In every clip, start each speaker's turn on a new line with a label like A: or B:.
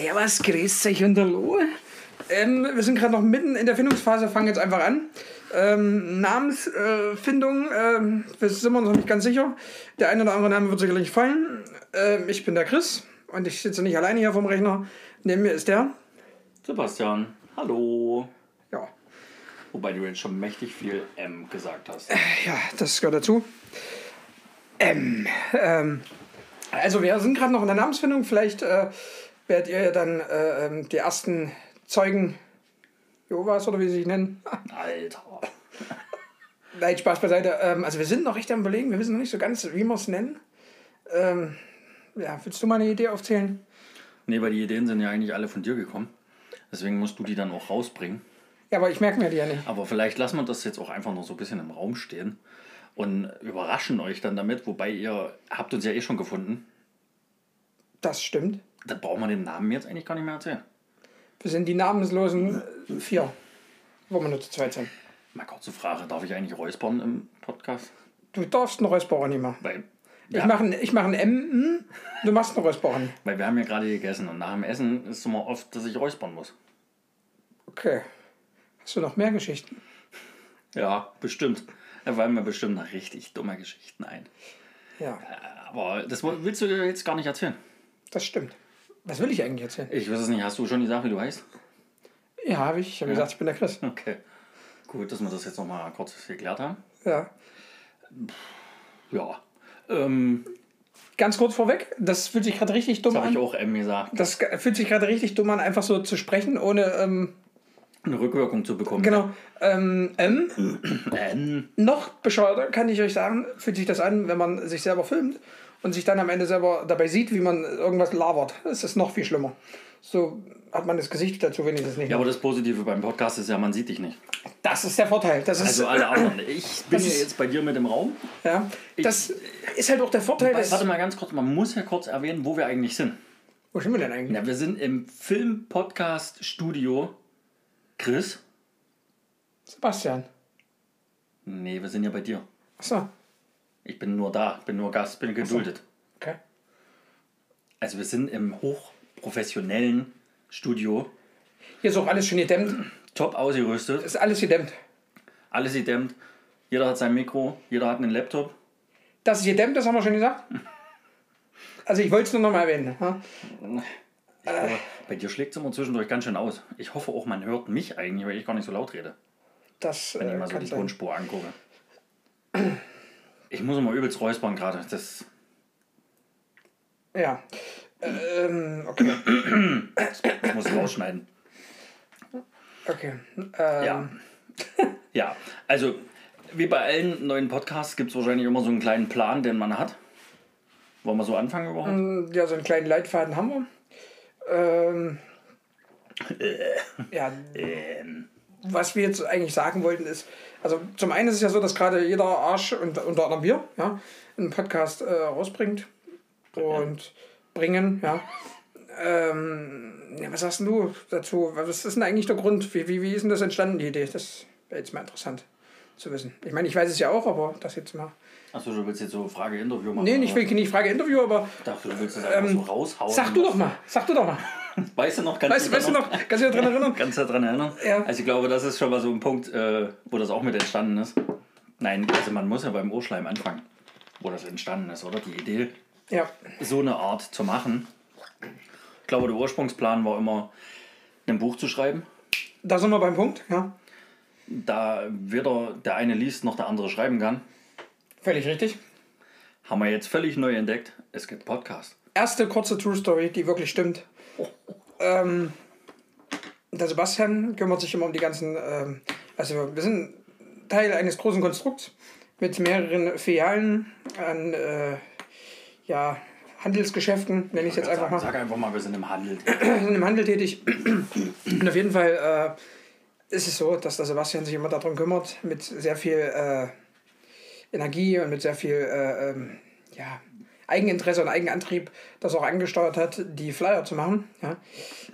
A: Servus, grüß euch und hallo. Ähm, wir sind gerade noch mitten in der Findungsphase, fangen jetzt einfach an. Ähm, Namensfindung, äh, ähm, wir sind uns noch nicht ganz sicher. Der eine oder andere Name wird sicherlich fallen. Ähm, ich bin der Chris und ich sitze nicht alleine hier vom Rechner. Neben mir ist der
B: Sebastian, hallo.
A: Ja.
B: Wobei du jetzt schon mächtig viel M gesagt hast.
A: Ja, das gehört dazu. Ähm, ähm, also wir sind gerade noch in der Namensfindung. Vielleicht äh, werdet ihr dann äh, ähm, die ersten Zeugen Jehovas oder wie sie sich nennen.
B: Alter.
A: Nein, Spaß beiseite. Ähm, also wir sind noch echt am überlegen. Wir wissen noch nicht so ganz, wie wir es nennen. Ähm, ja, willst du mal eine Idee aufzählen?
B: Nee, weil die Ideen sind ja eigentlich alle von dir gekommen. Deswegen musst du die dann auch rausbringen.
A: Ja, aber ich merke mir die ja nicht.
B: Aber vielleicht lassen wir das jetzt auch einfach noch so ein bisschen im Raum stehen und überraschen euch dann damit. Wobei ihr habt uns ja eh schon gefunden.
A: Das stimmt.
B: Da braucht man den Namen jetzt eigentlich gar nicht mehr erzählen.
A: Wir sind die namenslosen vier, wo wir nur zu zweit sind.
B: Mal kurze Frage, darf ich eigentlich räuspern im Podcast?
A: Du darfst einen Räusperer nicht machen.
B: Weil,
A: Ich
B: ja,
A: mache einen, ich mach einen M, hm, du machst einen Räusperer nicht.
B: weil wir haben ja gerade gegessen und nach dem Essen ist es immer oft, dass ich räuspern muss.
A: Okay. Hast du noch mehr Geschichten?
B: Ja, bestimmt. Da fallen mir bestimmt noch richtig dumme Geschichten ein.
A: Ja,
B: Aber das willst du dir jetzt gar nicht erzählen.
A: das stimmt. Was will ich eigentlich erzählen?
B: Ich weiß es nicht. Hast du schon gesagt, wie du heißt?
A: Ja, habe ich. Ich habe gesagt, ich bin der Chris.
B: Okay. Gut, dass wir das jetzt nochmal kurz geklärt haben.
A: Ja.
B: Ja. Ähm,
A: Ganz kurz vorweg, das fühlt sich gerade richtig dumm
B: das habe ich
A: an.
B: auch M gesagt.
A: Das fühlt sich gerade richtig dumm an, einfach so zu sprechen, ohne. Ähm,
B: Eine Rückwirkung zu bekommen.
A: genau. Ähm, M.
B: N.
A: Noch bescheuerter kann ich euch sagen, fühlt sich das an, wenn man sich selber filmt und sich dann am Ende selber dabei sieht, wie man irgendwas labert. Das ist noch viel schlimmer. So hat man das Gesicht dazu wenigstens nicht.
B: Ja, aber das Positive beim Podcast ist ja, man sieht dich nicht.
A: Das ist der Vorteil. Das ist,
B: Also alle anderen. Ich bin ja jetzt bei dir mit im Raum.
A: ja, das ist halt auch der Vorteil.
B: Warte
A: Des,
B: mal ganz kurz, man muss ja kurz erwähnen, wo wir eigentlich sind.
A: wo sind wir denn eigentlich?
B: Ja, wir sind im Film-Podcast-Studio. Chris?
A: Sebastian.
B: Nee, wir sind ja bei dir.
A: Achso,
B: Ich bin nur da, bin nur Gast, bin geduldet.
A: okay.
B: Also wir sind im hochprofessionellen Studio,
A: Hier ist auch alles schön gedämmt.
B: top ausgerüstet,
A: Ist alles gedämmt.
B: alles gedämmt. Jeder hat sein Mikro, jeder hat einen Laptop.
A: Das ist gedämmt, das haben wir schon gesagt. Also ich wollte es nur noch mal erwähnen. Ja?
B: Aber bei dir schlägt es immer zwischendurch ganz schön aus. Ich hoffe auch, man hört mich eigentlich, weil ich gar nicht so laut rede,
A: Das
B: wenn ich
A: äh,
B: mal so die. Tonspur angucke. Ich muss immer übelst räuspern gerade. Das
A: Ja. Ähm, okay.
B: ich muss rausschneiden.
A: Okay. Ähm,
B: Ja. ja, also wie bei allen neuen Podcasts gibt es wahrscheinlich immer so einen kleinen Plan, den man hat. Wollen wir so anfangen überhaupt?
A: Ja, so einen kleinen Leitfaden haben wir. Ähm, ja,
B: Ähm,
A: was wir jetzt eigentlich sagen wollten ist, also zum einen ist es ja so, dass gerade jeder Arsch und unter anderem wir, ja, einen Podcast äh, rausbringt und bringen, ja. Ähm, ja. Was sagst du dazu? Was ist denn eigentlich der Grund? Wie, wie, wie ist denn das entstanden, die Idee? Das wäre jetzt mal interessant zu wissen. Ich meine, ich weiß es ja auch, aber das jetzt mal.
B: Achso, du willst jetzt so Frage-Interview machen?
A: Nee, ich will nicht Frage Interview, aber
B: Ich dachte, du willst das einfach so raushauen.
A: Ähm, sag du doch mal, sag du doch mal.
B: Weißt du noch? Kannst
A: Weißt, weißt du noch, kannst du dich daran erinnern?
B: Kannst du daran erinnern?
A: Ja.
B: Also ich glaube, das ist schon mal so ein Punkt, äh, wo das auch mit entstanden ist. Nein, also man muss ja beim Urschleim anfangen, wo das entstanden ist, oder? Die Idee,
A: Ja,
B: so eine Art zu machen. Ich glaube, der Ursprungsplan war immer, ein Buch zu schreiben.
A: da sind wir beim Punkt, ja.
B: Da weder der eine liest, noch der andere schreiben kann.
A: Völlig richtig.
B: Haben wir jetzt völlig neu entdeckt. Es gibt Podcast.
A: Erste kurze True Story, die wirklich stimmt. Ähm, der Sebastian kümmert sich immer um die ganzen. Ähm, also, wir sind Teil eines großen Konstrukts mit mehreren Filialen an äh, ja, Handelsgeschäften, nenne ich es jetzt einfach
B: Sag,
A: mal.
B: sag einfach mal, wir sind im Handel.
A: Wir sind im Handel tätig. Und auf jeden Fall äh, ist es so, dass der Sebastian sich immer darum kümmert, mit sehr viel äh, Energie und mit sehr viel äh, ähm, ja, Eigeninteresse und Eigenantrieb das auch angesteuert hat, die Flyer zu machen. Ja.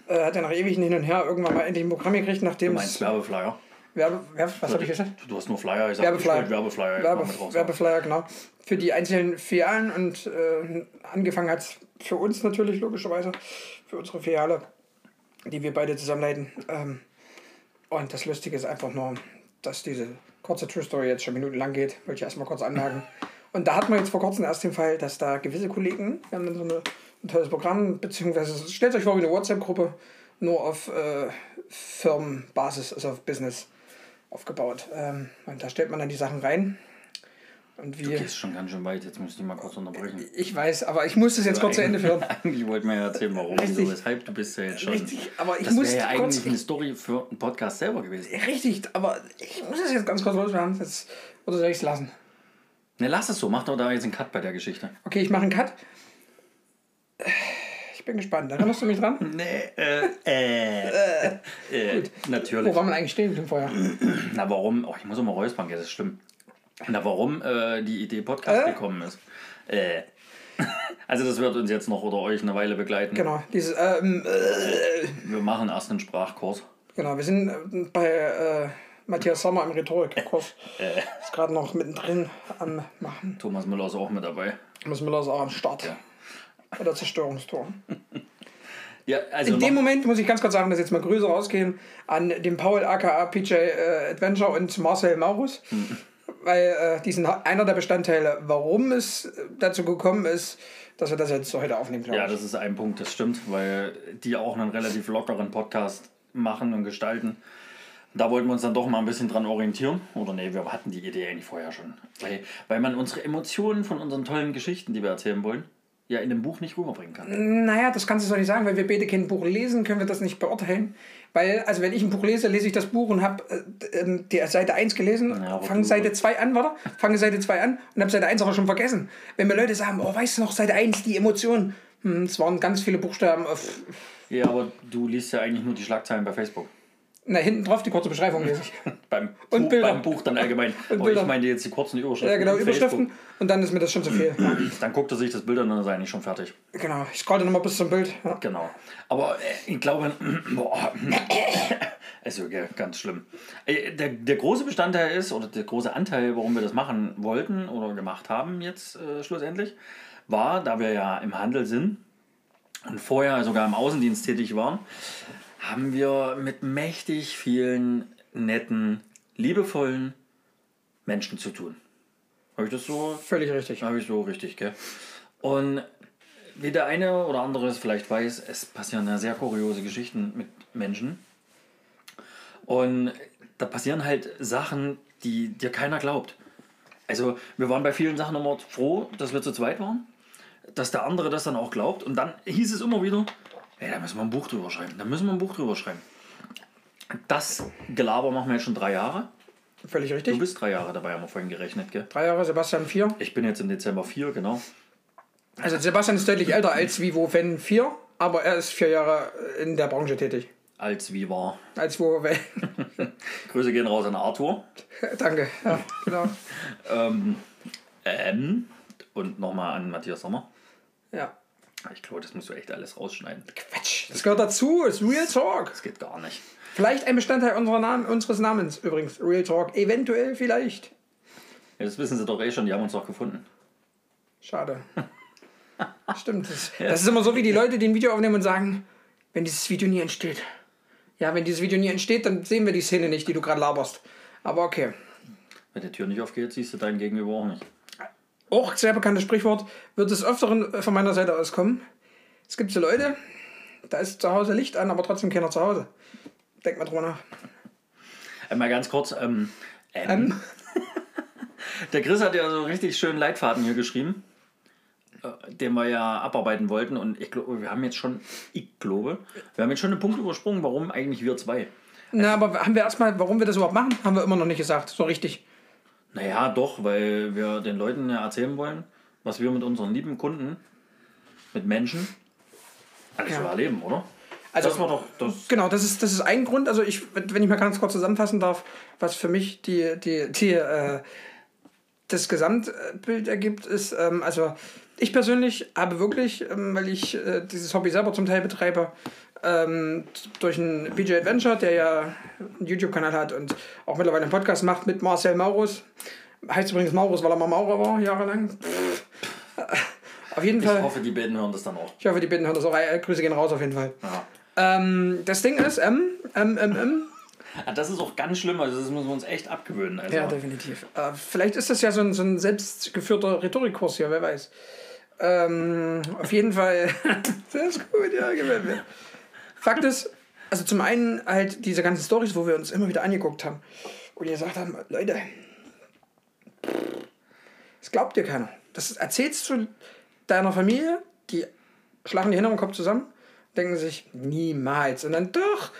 A: Äh, hat er nach ewigen Hin und Her irgendwann mal endlich ein Programm gekriegt,
B: Du
A: nachdem
B: meinst
A: es.
B: Werbeflyer?
A: Werbe, Werbe, was habe ich gesagt?
B: Du hast nur Flyer gesagt.
A: Werbeflyer.
B: Ich Werbeflyer
A: Werbe. Werbeflyer, genau. Für die einzelnen Filialen und äh, angefangen hat es für uns natürlich, logischerweise, für unsere Filiale, die wir beide zusammenleiten. Ähm, und das Lustige ist einfach nur, dass diese kurze True Story jetzt schon minutenlang geht, wollte ich erstmal kurz anmerken. Und da hatten wir jetzt vor kurzem erst den Fall, dass da gewisse Kollegen, wir haben dann so eine, ein tolles Programm, beziehungsweise stellt euch vor wie eine WhatsApp-Gruppe, nur auf äh, Firmenbasis, also auf Business aufgebaut. Ähm, und da stellt man dann die Sachen rein. Und
B: Du
A: wir,
B: gehst schon ganz schön weit, jetzt muss ich dich mal kurz unterbrechen.
A: ich weiß, aber ich muss das jetzt kurz zu Ende führen.
B: Eigentlich wollten wir ja erzählen, warum,
A: Richtig.
B: wieso, weshalb. Du bist ja jetzt schon.
A: Richtig, aber ich
B: das
A: muss
B: wäre ja
A: kurz-
B: eigentlich eine Story für einen Podcast selber gewesen.
A: Richtig, aber ich muss das jetzt ganz kurz loswerden. Jetzt, oder soll ich es lassen?
B: Ne, lass es so. Mach doch da jetzt einen Cut bei der Geschichte.
A: Okay, ich mache einen Cut. Ich bin gespannt. Erinnerst du mich dran?
B: Nee, äh, äh. äh natürlich.
A: Wo war man eigentlich stehen geblieben vorher?
B: Na, warum? Oh, ich muss auch mal räuspern, ja, das ist schlimm. Na, warum äh, die Idee Podcast
A: Äh?
B: gekommen ist. Äh. Also, das wird uns jetzt noch oder euch eine Weile begleiten.
A: Genau, dieses, ähm, äh,
B: Wir machen erst einen Sprachkurs.
A: genau, wir sind äh, bei äh, Matthias Sommer im Rhetorikkurs. Ist gerade noch mittendrin am Machen.
B: Thomas Müller ist auch mit dabei.
A: Thomas Müller ist auch am Start.
B: Ja.
A: Bei der.
B: Ja, also
A: In dem Moment muss ich ganz kurz sagen, dass jetzt mal Grüße rausgehen an den Paul aka PJ äh, Adventure und Marcel Maurus.
B: Hm.
A: Weil äh, die sind einer der Bestandteile, warum es dazu gekommen ist, dass wir das jetzt so heute aufnehmen, glaube
B: ja, das ist ein Punkt, das stimmt, weil die auch einen relativ lockeren Podcast machen und gestalten. Da wollten wir uns dann doch mal ein bisschen dran orientieren. Oder nee, wir hatten die Idee eigentlich vorher schon. Weil, weil man unsere Emotionen von unseren tollen Geschichten, die wir erzählen wollen, ja in dem Buch nicht rüberbringen kann.
A: Naja, das kannst du so nicht sagen, weil wir beide kein Buch lesen, können wir das nicht beurteilen. Weil, also wenn ich ein Buch lese, lese ich das Buch und habe äh, ähm, die Seite 1 gelesen,
B: Ja,
A: fange Seite 2 an, warte, fange Seite 2 an und habe Seite 1 aber schon vergessen. Wenn mir Leute sagen, oh, weißt du noch, Seite 1, die Emotionen, hm, es waren ganz viele Buchstaben auf,
B: Ja, aber du liest ja eigentlich nur die Schlagzeilen bei Facebook.
A: Na, hinten drauf die kurze Beschreibung lese ich.
B: Beim,
A: Und
B: Buch,
A: Bilder.
B: beim Buch dann allgemein.
A: Und
B: aber ich
A: Bilder.
B: meine jetzt die kurzen Überschriften.
A: ja, genau, Überschriften und dann ist mir das schon zu viel. Ja,
B: Facebook. Dann guckt er sich das Bild an und dann ist er eigentlich schon fertig.
A: genau, ich scrolle nochmal bis zum Bild. Ja.
B: Genau. Aber äh, ich glaube, boah, ist okay, ganz schlimm. Äh, Der, der große Bestandteil ist, oder der große Anteil, warum wir das machen wollten oder gemacht haben jetzt äh, schlussendlich, war, da wir ja im Handel sind und vorher sogar im Außendienst tätig waren, haben wir mit mächtig vielen netten, liebevollen Menschen zu tun. Habe ich das so
A: Völlig richtig.
B: habe ich so richtig, gell? Und wie der eine oder andere es vielleicht weiß, es passieren ja sehr kuriose Geschichten mit Menschen. Und da passieren halt Sachen, die dir keiner glaubt. Also wir waren bei vielen Sachen immer froh, dass wir zu zweit waren, dass der andere das dann auch glaubt. Und dann hieß es immer wieder, ey, da müssen wir ein Buch drüber schreiben, da müssen wir ein Buch drüber schreiben. Das Gelaber machen wir jetzt schon drei Jahre.
A: Völlig
B: Du
A: richtig.
B: bist drei Jahre dabei, haben wir vorhin gerechnet, gell?
A: Drei Jahre, Sebastian vier.
B: Ich bin jetzt im Dezember vier, genau.
A: Also Sebastian ist deutlich älter als Vivo Fan 4, aber er ist vier Jahre in der Branche tätig.
B: Als wie war.
A: Als Vivo Fan.
B: Grüße gehen raus an Arthur.
A: Danke. Ja, genau.
B: Ähm, ähm, und nochmal an Matthias Sommer.
A: Ja.
B: Ich glaube, das musst du echt alles rausschneiden.
A: Quatsch. Das gehört dazu. Ist Real Talk.
B: Das geht gar nicht.
A: Vielleicht ein Bestandteil Namen, unseres Namens übrigens. Real Talk. Eventuell vielleicht.
B: Ja, das wissen sie doch eh schon, die haben uns doch gefunden.
A: Schade. Stimmt. Das, das ist immer so wie die Leute, die ein Video aufnehmen und sagen, wenn dieses Video nie entsteht. Ja, wenn dieses Video nie entsteht, dann sehen wir die Szene nicht, die du gerade laberst. Aber okay.
B: Wenn die Tür nicht aufgeht, siehst du deinen Gegenüber auch nicht.
A: Auch sehr bekanntes Sprichwort, wird des Öfteren äh, von meiner Seite aus kommen. Es gibt so Leute, da ist zu Hause Licht an, aber trotzdem keiner zu Hause. Denk mal drüber nach.
B: Einmal ganz kurz. Ähm, ähm,
A: Ähm,
B: Der Chris hat ja so richtig schönen Leitfaden hier geschrieben, äh, den wir ja abarbeiten wollten. Und ich glaube, wir haben jetzt schon, ich glaube, wir haben jetzt schon einen Punkt übersprungen, warum eigentlich wir zwei.
A: na, aber haben wir erstmal, warum wir das überhaupt machen, haben wir immer noch nicht gesagt. So richtig.
B: Naja, doch, weil wir den Leuten ja erzählen wollen, was wir mit unseren lieben Kunden, mit Menschen, alles
A: Ja.
B: so erleben, oder?
A: Also-
B: das war doch das.
A: Genau, das ist, das ist ein Grund. Also ich, wenn ich mal ganz kurz zusammenfassen darf, was für mich die, die, die, äh, das Gesamtbild ergibt, ist, ähm, also ich persönlich habe wirklich, ähm, weil ich äh, dieses Hobby selber zum Teil betreibe, ähm, durch einen PJ Adventure, der ja einen YouTube-Kanal hat und auch mittlerweile einen Podcast macht mit Marcel Maurus. Heißt übrigens Maurus, weil er mal Maurer war, jahrelang. Auf jeden Fall.
B: Ich hoffe, die beiden hören das dann auch.
A: Ich hoffe, die beiden hören das auch. Äh, Grüße gehen raus auf jeden Fall.
B: Ja.
A: Ähm, das Ding ist, M, M, M, M.
B: Das ist auch ganz schlimm, also das müssen wir uns echt abgewöhnen. Also.
A: Ja, definitiv. Äh, vielleicht ist das ja so ein, so ein selbstgeführter Rhetorikkurs hier, wer weiß. Ähm, auf jeden Fall. das ist gut, ja, gefällt mir. Fakt ist, also zum einen halt diese ganzen Stories, wo wir uns immer wieder angeguckt haben und gesagt haben, Leute, das glaubt dir keiner. Das erzählst du deiner Familie, die schlagen die Hände am Kopf zusammen, denken sich, niemals. Und dann doch,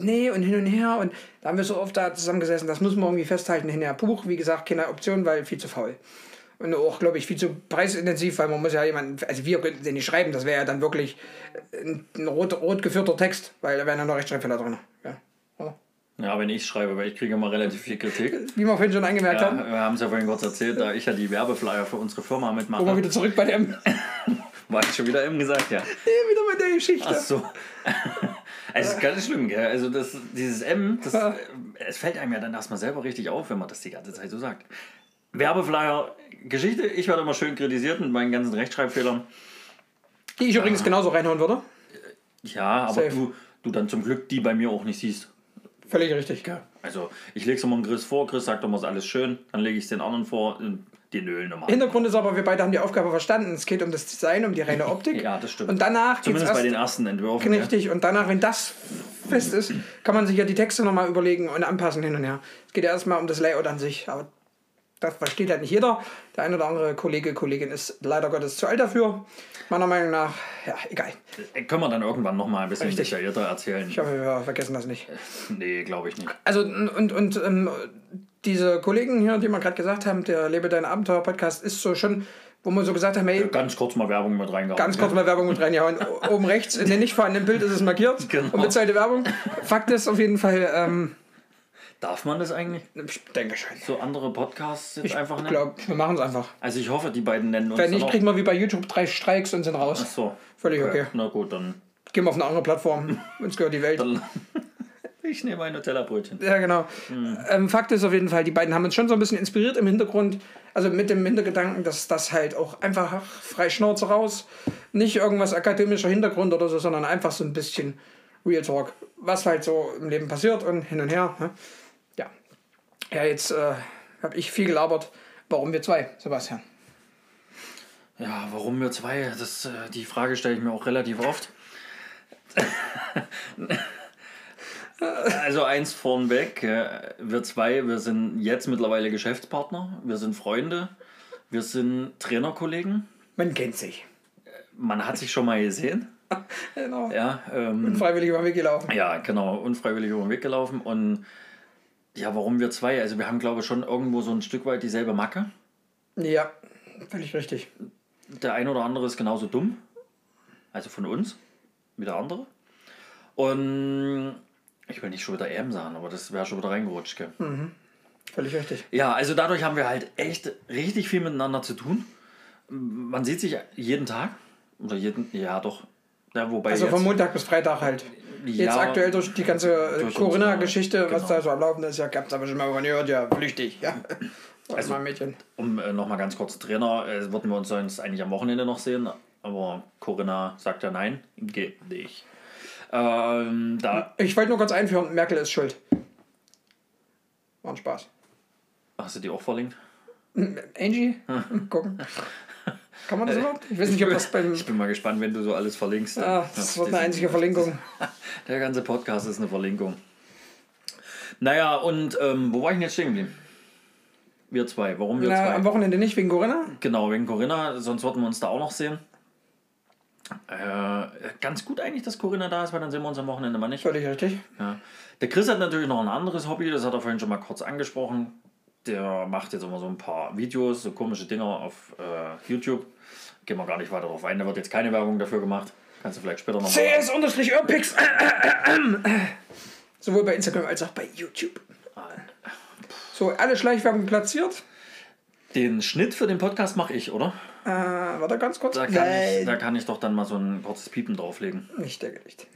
A: nee und hin und her. Und da haben wir so oft da zusammengesessen, das müssen wir irgendwie festhalten. Hinterher Buch, wie gesagt, keine Option, weil viel zu faul. Und auch, glaube ich, viel zu preisintensiv, weil man muss ja jemanden, also wir könnten den nicht schreiben, das wäre ja dann wirklich ein, ein rot, rot geführter Text, weil da wären ja noch Rechtschreibfehler drin. Ja.
B: Ja, wenn ich schreibe, weil ich kriege immer relativ viel Kritik.
A: Wie wir vorhin schon angemerkt
B: Ja,
A: haben,
B: wir haben es ja vorhin kurz erzählt, da ich ja die Werbeflyer für unsere Firma
A: kommen wir
B: mitmache.
A: wieder zurück bei dem,
B: War ich schon wieder eben gesagt, ja.
A: wieder bei der Geschichte.
B: Ach so. Also, es ist ganz schlimm, gell? Also, das, dieses M, das, äh, es fällt einem ja dann erstmal selber richtig auf, wenn man das die ganze Zeit so sagt. Werbeflyer, Geschichte, ich werde immer schön kritisiert mit meinen ganzen Rechtschreibfehlern.
A: Die ich übrigens genauso reinhauen würde.
B: Ja, aber
A: Safe.
B: du, du dann zum Glück die bei mir auch nicht siehst.
A: Völlig richtig.
B: Also, ich lege es immer Chris vor, Chris sagt immer, ist alles schön, dann lege ich es den anderen vor, und die nölen immer.
A: Hintergrund ist aber, wir beide haben die Aufgabe verstanden. Es geht um das Design, um die reine Optik.
B: Ja, das stimmt.
A: Und danach
B: Zumindest bei
A: erst-
B: den ersten Entwürfen. ja.
A: Richtig, und danach, wenn das fest ist, kann man sich ja die Texte nochmal überlegen und anpassen hin und her. Es geht ja erstmal um das Layout an sich, aber das versteht halt nicht jeder. Der eine oder andere Kollege, Kollegin ist leider Gottes zu alt dafür. Meiner Meinung nach, ja, egal.
B: Äh, Können wir dann irgendwann nochmal ein bisschen
A: Richtig.
B: detaillierter erzählen?
A: Ich hoffe, wir vergessen das nicht.
B: Nee, glaube ich nicht.
A: Also, und, und ähm, diese Kollegen hier, die wir gerade gesagt haben, der Lebe dein Abenteuer Podcast ist so schon, wo wir so gesagt haben, hey,
B: Ganz kurz mal Werbung mit reingehauen.
A: Ganz kurz mal Werbung mit reingehauen. Oben rechts in dem nicht vorhandenen Bild ist es markiert.
B: Genau.
A: Und bezahlte Werbung. Fakt ist auf jeden Fall, ähm,
B: Darf man das eigentlich?
A: ich denke schon.
B: So andere Podcasts jetzt
A: Ich
B: einfach nennen?
A: glaube, wir machen es einfach.
B: Also ich hoffe, die beiden nennen uns
A: Wenn nicht, kriegen wir wie bei YouTube drei Streiks und sind
B: Ach
A: raus.
B: so.
A: Völlig okay.
B: Na gut, dann,
A: Gehen wir auf eine andere Plattform. Uns gehört die Welt.
B: ich nehme ein Nutella-Brötchen.
A: Ja, genau. Ähm, Fakt ist auf jeden Fall, die beiden haben uns schon so ein bisschen inspiriert im Hintergrund. Also mit dem Hintergedanken, dass das halt auch einfach frei Schnauze raus. Nicht irgendwas akademischer Hintergrund oder so, sondern einfach so ein bisschen Real Talk. Was halt so im Leben passiert und hin und her. Ne? Ja. Jetzt äh, habe ich viel gelabert. Warum wir zwei, Sebastian?
B: Ja, warum wir zwei? Das, äh, die Frage stelle ich mir auch relativ oft. also eins vornweg, äh, wir zwei, wir sind jetzt mittlerweile Geschäftspartner, wir sind Freunde, wir sind Trainerkollegen.
A: Man kennt sich.
B: Man hat sich schon mal gesehen.
A: Genau.
B: Ja, ähm,
A: Freiwillig über den Weg gelaufen.
B: ja, genau, unfreiwillig über den Weg gelaufen. Und ja, warum wir zwei? Also wir haben, glaube ich, schon irgendwo so ein Stück weit dieselbe Macke.
A: Ja, völlig richtig.
B: Der eine oder andere ist genauso dumm. Also von uns, wie der andere. Und ich will nicht schon wieder M sagen, aber das wäre schon wieder reingerutscht. Gell?
A: Völlig richtig.
B: Ja, also dadurch haben wir halt echt richtig viel miteinander zu tun. Man sieht sich jeden Tag. Oder jeden, ja doch. Ja, wobei
A: Also
B: jetzt,
A: von Montag bis Freitag halt. Jetzt
B: Ja,
A: aktuell durch die ganze äh, Corinna-Geschichte,
B: unsere-
A: was
B: genau.
A: da so am Laufen ist, ja, gab's aber schon mal gehört, ja, flüchtig, ja. Also Mädchen.
B: um äh, nochmal ganz kurz Trainer, äh, würden wir uns sonst eigentlich am Wochenende noch sehen, aber Corinna sagt ja nein, geht nicht. Ähm, da
A: Ich wollte nur kurz einführen, Merkel ist schuld. War ein Spaß.
B: hast du die auch verlinkt?
A: Angie? Gucken. Kann man das überhaupt? Ich weiß nicht, ob das beim.
B: Ich bin mal gespannt, wenn du so alles verlinkst.
A: Ah, das wird eine einzige Verlinkung.
B: Der ganze Podcast ist eine Verlinkung. Naja, und ähm, wo war ich denn jetzt stehen geblieben? Wir zwei. Warum wir
A: Na,
B: zwei?
A: am Wochenende nicht wegen Corinna?
B: Genau, wegen Corinna, sonst würden wir uns da auch noch sehen. Äh, ganz gut eigentlich, dass Corinna da ist, weil dann sehen wir uns am Wochenende mal nicht.
A: Völlig richtig.
B: Ja. Der Chris hat natürlich noch ein anderes Hobby, das hat er vorhin schon mal kurz angesprochen. Der macht jetzt immer so ein paar Videos, so komische Dinger auf äh, YouTube. Gehen wir gar nicht weiter drauf ein, da wird jetzt keine Werbung dafür gemacht. Kannst du vielleicht später noch.
A: CS-Urpix. Sowohl bei Instagram als auch bei YouTube. So, alle Schleichwerbung platziert.
B: Den Schnitt für den Podcast mache ich, oder?
A: Äh, warte ganz kurz.
B: Da kann, ich, da kann ich doch dann mal so ein kurzes Piepen drauflegen.
A: Nicht der Gericht.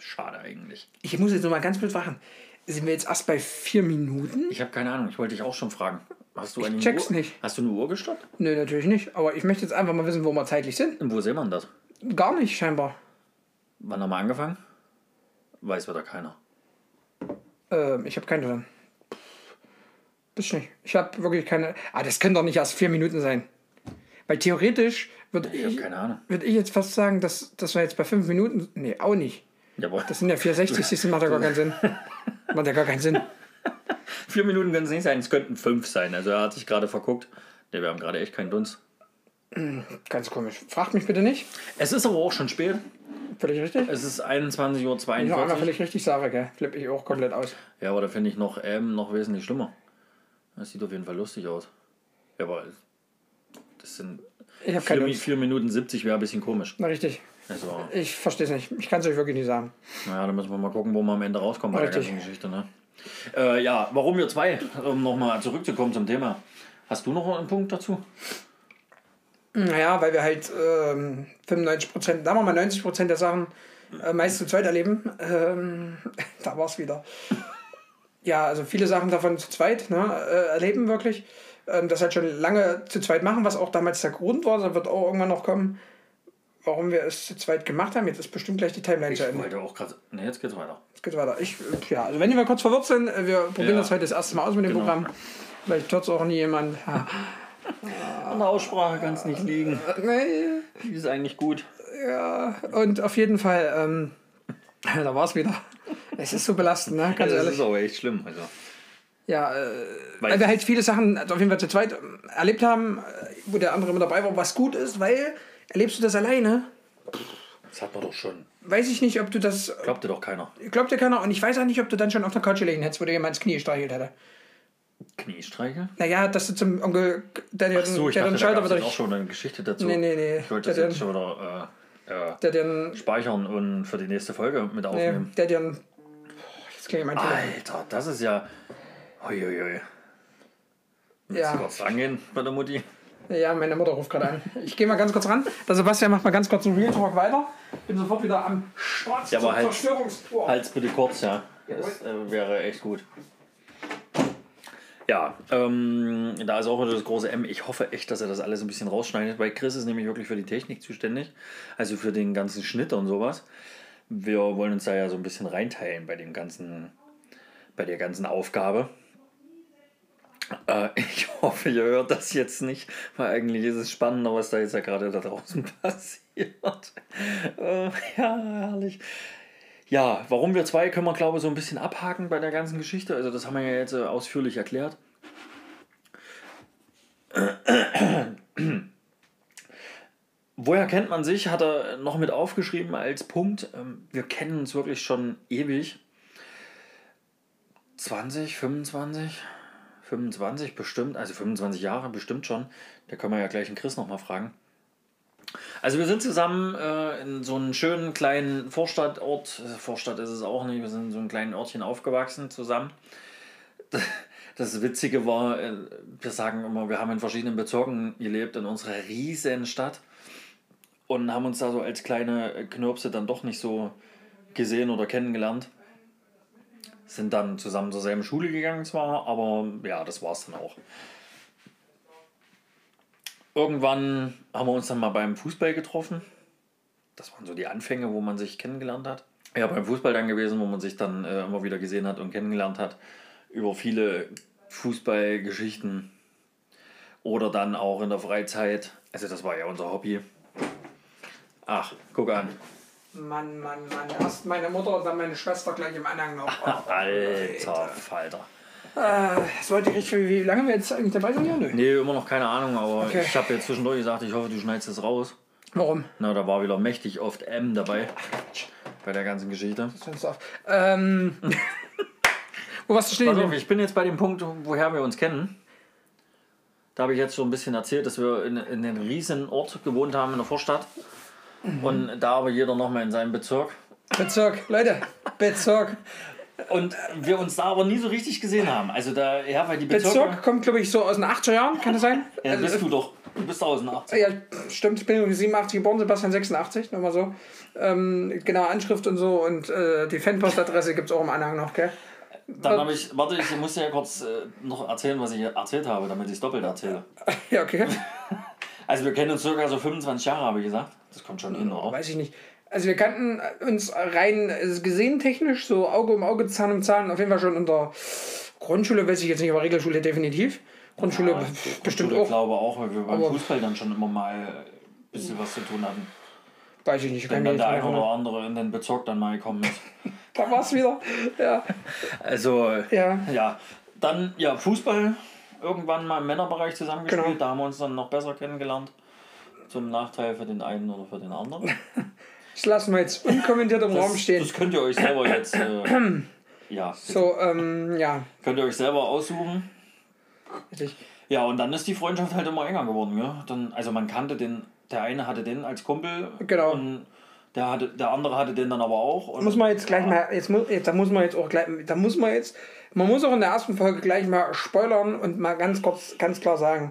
B: Schade eigentlich.
A: Ich muss jetzt noch mal ganz kurz fragen. Sind wir jetzt erst bei vier Minuten?
B: Ich habe keine Ahnung, ich wollte dich auch schon fragen. Hast du eine
A: check's
B: Uhr?
A: nicht.
B: Hast du eine Uhr gestoppt?
A: Nö, natürlich nicht. Aber ich möchte jetzt einfach mal wissen, wo wir zeitlich sind.
B: Und wo sehen wir das?
A: Gar nicht, scheinbar.
B: Wann haben wir angefangen? Weiß wieder keiner.
A: Ähm, ich habe keine drin. Das nicht. Ich habe wirklich keine. Ah, das können doch nicht erst vier Minuten sein. Weil theoretisch würde
B: Ich
A: ich, würd ich jetzt fast sagen, dass, dass wir jetzt bei fünf Minuten. Nee, auch nicht.
B: Ja, aber
A: Das sind ja 460, siehst du, macht ja gar keinen Sinn. Macht ja gar keinen Sinn.
B: vier Minuten können es nicht sein, es könnten fünf sein. Also er hat sich gerade verguckt. Ne, wir haben gerade echt keinen Dunst.
A: Ganz komisch. Fragt mich bitte nicht.
B: Es ist aber auch schon spät.
A: Völlig richtig?
B: Es ist 21.42
A: Wenn ich noch einmal
B: Uhr.
A: völlig richtig sage, gell? Flippe ich auch komplett aus.
B: Ja, aber da finde ich noch M noch wesentlich schlimmer. Das sieht auf jeden Fall lustig aus. Ja, aber das sind
A: Ich habe
B: 4,
A: keine
B: Mi-
A: Lust.
B: 4 Minuten 70 wäre ein bisschen komisch.
A: Na, richtig.
B: Also,
A: Ich verstehe es nicht. Ich kann es euch wirklich nicht sagen.
B: naja, da müssen wir mal gucken, wo wir am Ende rauskommen bei der ganzen Geschichte. Ne? Äh, ja, warum wir zwei? Um nochmal zurückzukommen zum Thema. Hast du noch einen Punkt dazu?
A: Naja, weil wir halt ähm, 95 Prozent, sagen wir mal 90 Prozent der Sachen äh, meist zu zweit erleben. Ähm, da war es wieder. Ja, also viele Sachen davon zu zweit ne, äh, erleben wirklich. Ähm, das halt schon lange zu zweit machen, was auch damals der Grund war. Da wird auch irgendwann noch kommen, warum wir es zu zweit gemacht haben. Jetzt ist bestimmt gleich die Timeline zu
B: Ich
A: Ende.
B: wollte auch gerade. Ne, jetzt geht's weiter.
A: Jetzt geht's weiter. Ich, äh, ja, also wenn wir kurz verwirrt sind, äh, wir probieren
B: Ja.
A: das heute das erste Mal aus mit dem
B: Genau.
A: Programm. Vielleicht hört es auch nie jemand. Ja.
B: An der Aussprache kann es nicht liegen.
A: Nee.
B: Die ist eigentlich gut.
A: Ja, und auf jeden Fall, ähm, da war es wieder. Es ist so belastend, ne? Ganz
B: das
A: ehrlich.
B: ist aber echt schlimm. Also.
A: Ja, äh,
B: Weil-
A: weil wir halt viele Sachen also auf jeden Fall zu zweit erlebt haben, äh, wo der andere mit dabei war, was gut ist, weil erlebst du das alleine?
B: Das hat man doch schon.
A: Weiß ich nicht, ob du das.
B: Glaubt dir doch keiner.
A: Glaubt dir keiner und ich weiß auch nicht, ob du dann schon auf der Couch gelegen hättest, wo dir jemand ins Knie streichelt hätte.
B: Kniestreichel?
A: Naja, dass du zum Onkel, der
B: Ach so, ich
A: der
B: dachte,
A: den
B: da
A: Schalter
B: gab es
A: wieder.
B: jetzt auch schon eine Geschichte dazu.
A: Nee, nee, nee.
B: Ich wollte das jetzt
A: den-
B: schon wieder äh, äh,
A: Der dir
B: speichern und für die nächste Folge mit
A: nee,
B: aufnehmen.
A: der dir. Jetzt klingelt mein.
B: Alter, das ist ja. Uiuiui. Willst
A: Ja.
B: du kurz rangehen bei der Mutti?
A: Ja, meine Mutter ruft gerade an. Ich gehe mal ganz kurz ran. Der Sebastian macht mal ganz kurz einen Real Talk weiter. Bin sofort wieder am Start
B: Ja, aber halt-
A: Verschwörungstour.
B: Halt's bitte kurz, ja. Das äh, wäre echt gut. Ja, ähm, da ist auch wieder das große M. Ich hoffe echt, dass er das alles ein bisschen rausschneidet, weil Chris ist nämlich wirklich für die Technik zuständig, also für den ganzen Schnitt und sowas. Wir wollen uns da ja so ein bisschen reinteilen bei dem ganzen, bei der ganzen Aufgabe. Äh, ich hoffe, ihr hört das jetzt nicht, weil eigentlich ist es spannender, was da jetzt ja gerade da draußen passiert. Äh, ja, herrlich. Ja, warum wir zwei können wir, glaube ich, so ein bisschen abhaken bei der ganzen Geschichte. Also, das haben wir ja jetzt äh, ausführlich erklärt. Woher kennt man sich? Hat er noch mit aufgeschrieben als Punkt. Ähm, Wir kennen uns wirklich schon ewig. 20, 25, 25 bestimmt, also 25 Jahre bestimmt schon. Da können wir ja gleich den Chris nochmal fragen. Also wir sind zusammen äh, in so einem schönen kleinen Vorstadtort, Vorstadt ist es auch nicht, wir sind in so einem kleinen Ortchen aufgewachsen zusammen. Das Witzige war, äh, wir sagen immer, wir haben in verschiedenen Bezirken gelebt in unserer riesen Stadt und haben uns da so als kleine Knirpse dann doch nicht so gesehen oder kennengelernt. Sind dann zusammen zur selben Schule gegangen zwar, aber ja, das war es dann auch. Irgendwann haben wir uns dann mal beim Fußball getroffen. Das waren so die Anfänge, wo man sich kennengelernt hat. Ja, beim Fußball dann gewesen, wo man sich dann äh, immer wieder gesehen hat und kennengelernt hat. Über viele Fußballgeschichten. Oder dann auch in der Freizeit. Also das war ja unser Hobby. Ach, guck an.
A: Mann, Mann, Mann. Erst meine Mutter und dann meine Schwester gleich im Anhang noch. Oh,
B: Alter Falter.
A: äh, das wollte ich richtig, wie lange wir jetzt eigentlich dabei sind? Ja, nö.
B: Nee, immer noch keine Ahnung, aber
A: Okay.
B: ich habe jetzt zwischendurch gesagt, ich hoffe, du schneidest es raus.
A: Warum?
B: Na, da war wieder mächtig oft M dabei. Bei der ganzen Geschichte.
A: Sonst auf. Ähm, wo warst du stehen?
B: Pass auf, ich bin jetzt bei dem Punkt, woher wir uns kennen. Da habe ich jetzt schon ein bisschen erzählt, dass wir in, in einem riesen Ort gewohnt haben in der Vorstadt. Und da aber jeder nochmal in seinem Bezirk.
A: Bezirk, Leute, Bezirk.
B: Und wir uns da aber nie so richtig gesehen haben. Also da, ja, weil die Bezirke...
A: Bezirk kommt, glaube ich, so aus den 80er Jahren, kann das sein?
B: Ja, bist du doch. Du bist 1080.
A: Ja, stimmt, ich bin irgendwie 87 geboren, Sebastian 86, nochmal so. Ähm, genaue Anschrift und so und äh, die Fanpostadresse gibt es auch im Anhang noch, gell?
B: Dann habe ich, warte, ich muss dir ja kurz äh, noch erzählen, was ich erzählt habe, damit ich es doppelt erzähle.
A: Ja, okay.
B: Also wir kennen uns circa so 25 Jahre, habe ich gesagt. Das kommt schon hin, oder?
A: Weiß ich nicht. Also wir kannten uns rein äh, gesehen technisch, so Auge um Auge, Zahn um Zahn, auf jeden Fall schon in der Grundschule, weiß ich jetzt nicht, aber Regelschule definitiv. Grundschule
B: Ja,
A: b- bestimmt
B: Ich
A: auch.
B: glaube auch, weil wir beim
A: Aber-
B: Fußball dann schon immer mal ein bisschen was zu tun hatten.
A: Weiß ich nicht.
B: Wenn
A: ich
B: dann der
A: mehr
B: ein oder andere in den Bezirk dann mal gekommen ist.
A: Da war es wieder. Ja.
B: Also,
A: Ja.
B: ja. Dann, ja, Fußball irgendwann mal im Männerbereich zusammengespielt.
A: Genau.
B: Da haben wir uns dann noch besser kennengelernt. Zum Nachteil für den einen oder für den anderen.
A: Das lassen wir jetzt unkommentiert im Raum
B: Das,
A: stehen.
B: das könnt ihr euch selber jetzt, äh, ja,
A: So, ähm, ja.
B: könnt ihr euch selber aussuchen.
A: Richtig.
B: Ja, und dann ist die Freundschaft halt immer enger geworden. Ja? Dann, also man kannte den, der eine hatte den als Kumpel
A: Genau.
B: und der, hatte, der andere hatte den dann aber auch. Und
A: Muss man jetzt gleich mal, jetzt muss, jetzt, da muss man jetzt auch gleich, da muss man jetzt, man muss auch in der ersten Folge gleich mal spoilern und mal ganz kurz, ganz klar sagen,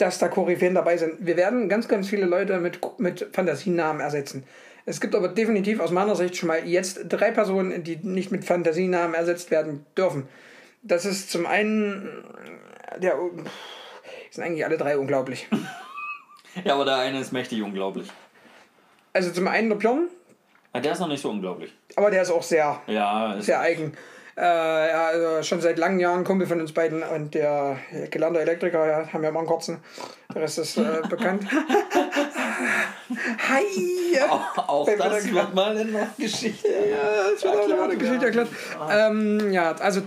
A: dass da Koryphäen dabei sind. Wir werden ganz, ganz viele Leute mit, mit Fantasienamen ersetzen. Es gibt aber definitiv aus meiner Sicht schon mal jetzt drei Personen, die nicht mit Fantasienamen ersetzt werden dürfen. Das ist zum einen der sind eigentlich alle drei unglaublich.
B: Ja, aber der eine ist mächtig unglaublich.
A: Also zum einen der
B: Ja, der ist noch nicht so unglaublich.
A: aber der ist auch sehr,
B: Ja,
A: sehr eigen. Äh, ja, also schon seit langen Jahren Kumpel von uns beiden und der gelernte Elektriker, ja, haben wir mal einen kurzen. Der Rest ist äh, bekannt. Hi!
B: auch, auch das
A: dann-
B: wird mal in der Geschichte.
A: Ja, das wird auch eine Geschichte erklärt. Ähm, ja, also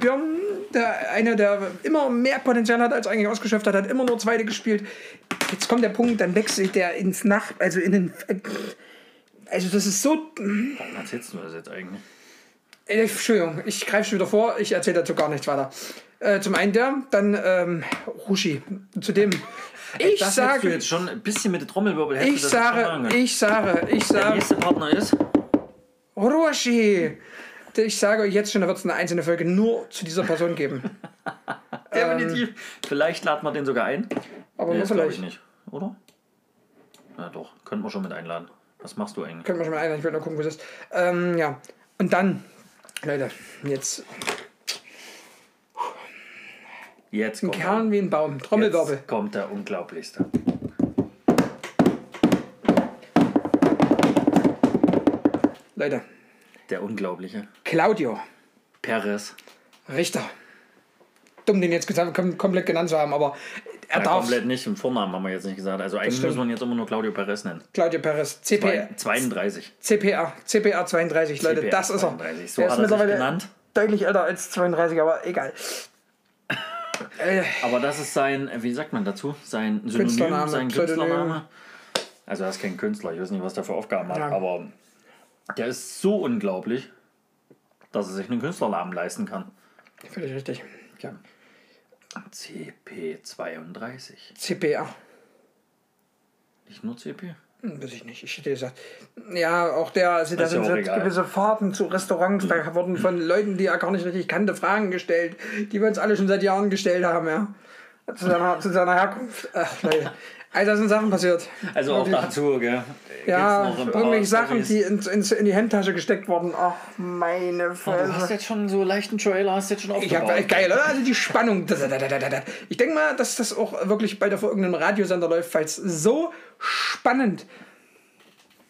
A: Björn, der eine, der immer mehr Potenzial hat, als eigentlich ausgeschöpft hat, hat immer nur zweite gespielt. Jetzt kommt der Punkt, dann wechselt der ins Nacht, also in den. Also das ist so.
B: Warum erzählst du das jetzt eigentlich?
A: Äh, Entschuldigung, ich greife schon wieder vor, ich erzähle dazu gar nichts weiter. Äh, zum einen der, dann ähm, Rushi. Zudem. Ich
B: Das hättest du
A: sage,
B: jetzt schon ein bisschen mit der Trommelwirbel
A: ich sage, ich sage, ich
B: Der
A: sage,
B: nächste Partner ist.
A: Rushi. Ich sage euch jetzt schon, da wird es eine einzelne Folge nur zu dieser Person geben.
B: Definitiv. Vielleicht laden wir den sogar ein.
A: Aber
B: Nee, glaube ich
A: vielleicht.
B: nicht. Oder? Ja, doch. Könnten wir schon mit einladen. Was machst du eigentlich?
A: Können wir schon mal ein, ich will nur gucken, wo es ist. Ähm, ja. Und dann, Leute, jetzt
B: Jetzt
A: ein
B: kommt,
A: Kern wie ein Baum. Trommelwirbel.
B: jetzt kommt der Unglaublichste.
A: Leute,
B: Der Unglaubliche.
A: Claudio
B: Perez.
A: Richter. Dumm, den jetzt kom komplett genannt zu haben, aber er
B: Ja,
A: darf.
B: komplett nicht. Im Vornamen haben wir jetzt nicht gesagt. Also eigentlich muss man jetzt immer nur Claudio Perez nennen.
A: Claudio Perez, CP,
B: 32.
A: CPA, CPA 32, Leute,
B: CPR
A: das ist er.
B: 32. So
A: er ist
B: hat er sich
A: mittlerweile
B: genannt.
A: deutlich älter als 32, aber egal.
B: Aber das ist sein, wie sagt man dazu? Sein Synonym,
A: Künstlername,
B: sein
A: Pseudonym.
B: Künstlername. Also er ist kein Künstler, ich weiß nicht, was der für Aufgaben hat,
A: Ja.
B: aber der ist so unglaublich, dass er sich einen Künstlernamen leisten kann.
A: völlig richtig. Ja.
B: CP32.
A: CPA.
B: Nicht nur CP?
A: Hm, Weiß ich nicht, ich hätte gesagt. Ja, auch der, also da sind gewisse Fahrten zu Restaurants, da wurden von Leuten, die er gar nicht richtig kannte, Fragen gestellt, die wir uns alle schon seit Jahren gestellt haben, ja. Zu seiner, zu seiner Herkunft. Ach, Leute. Also, da sind Sachen passiert.
B: Also auch
A: Wirklich.
B: dazu, gell?
A: Ja, irgendwelche Sachen,
B: Storys?
A: die in, in, in die Handtasche gesteckt wurden. Ach, meine
B: Oh, du hast
A: Fresse.
B: jetzt schon so leichten Trailer, hast jetzt schon
A: Ich
B: aufgebaut.
A: hab, geil, oder? Also die Spannung. Ich denke mal, dass das auch wirklich bald auf irgendeinem Radiosender läuft, weil es so spannend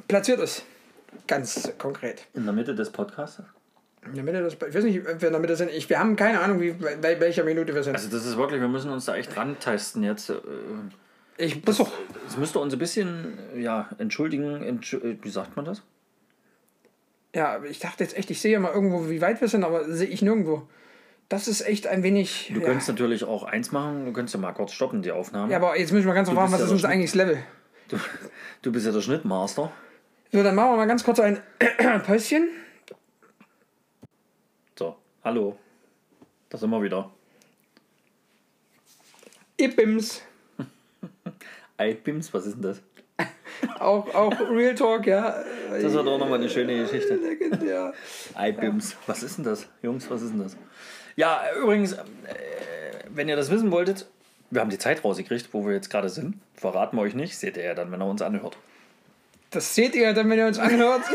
A: platziert ist. Ganz konkret.
B: In der Mitte des Podcasts?
A: In der Mitte des, ich weiß nicht, ob wir in der Mitte sind. Ich, wir haben keine Ahnung, wie, bei welcher Minute wir sind.
B: Also das ist wirklich, wir müssen uns da echt rantesten jetzt.
A: Ich muss doch.
B: Es müsste uns ein bisschen, ja, entschuldigen, entsch äh, wie sagt man das?
A: Ja, ich dachte jetzt echt, ich sehe mal irgendwo, wie weit wir sind, aber sehe ich nirgendwo. Das ist echt ein wenig.
B: Du
A: ja.
B: könntest natürlich auch eins machen, du könntest ja mal kurz stoppen, die Aufnahme.
A: ja, aber jetzt müssen wir ganz fragen, was
B: ja
A: ist unser eigentliches Level?
B: Du, du bist ja der Schnittmaster.
A: So, dann machen wir mal ganz kurz ein Päuschen.
B: So, hallo. Da sind wir wieder.
A: Ibims.
B: Eibims, was ist denn das?
A: Auch, auch Real Talk, ja.
B: Das war doch nochmal eine schöne Geschichte.
A: Legendär.
B: Eibims, was ist denn das? Jungs, was ist denn das? Ja, übrigens, äh, wenn ihr das wissen wolltet, wir haben die Zeit rausgekriegt, wo wir jetzt gerade sind. Verraten wir euch nicht, seht ihr ja dann, wenn er uns anhört.
A: Das seht ihr dann, wenn ihr uns anhört.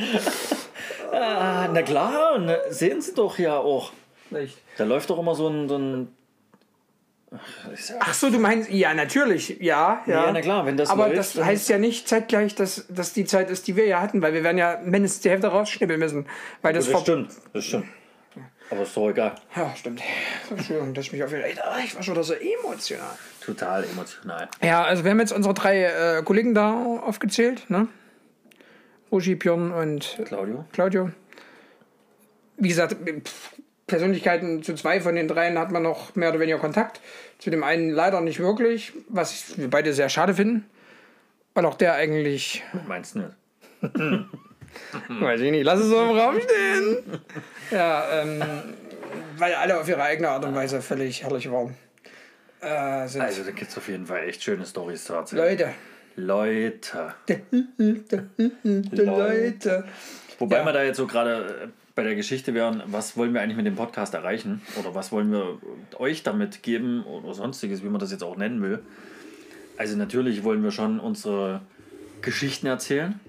B: Ah, na klar, ne, sehen Sie doch ja auch.
A: Nicht.
B: Da läuft doch immer so ein. So ein Ach,
A: so, du meinst, ja, natürlich, ja, ja.
B: Ja, na klar, wenn das
A: Aber
B: läuft,
A: das heißt ja nicht zeitgleich, dass das die Zeit ist, die wir ja hatten, weil wir werden ja mindestens die Hälfte rausschnippeln müssen. Weil das,
B: das stimmt, das stimmt. Aber ist doch egal.
A: Ja, stimmt. Entschuldigung, dass ich mich aufgeregt habe. Ich war schon so emotional.
B: Total emotional.
A: Ja, also wir haben jetzt unsere drei äh, Kollegen da aufgezählt, ne? Rogi, Björn und
B: Claudio?
A: Claudio. Wie gesagt, pff, Persönlichkeiten zu zwei von den dreien hat man noch mehr oder weniger Kontakt. Zu dem einen leider nicht wirklich, was wir beide sehr schade finden. Weil auch der eigentlich,
B: Meinst du nicht?
A: weiß ich nicht, lass es so im Raum stehen. Ja, ähm, weil alle auf ihre eigene Art und Weise völlig herrlich waren. Äh,
B: Also, da gibt es auf jeden Fall echt schöne Storys zu erzählen.
A: Leute,
B: Leute.
A: Leute.
B: Wobei
A: Ja.
B: wir da jetzt so gerade äh, bei der Geschichte wären, was wollen wir eigentlich mit dem Podcast erreichen? Oder was wollen wir euch damit geben oder sonstiges, wie man das jetzt auch nennen will? Also natürlich wollen wir schon unsere Geschichten erzählen,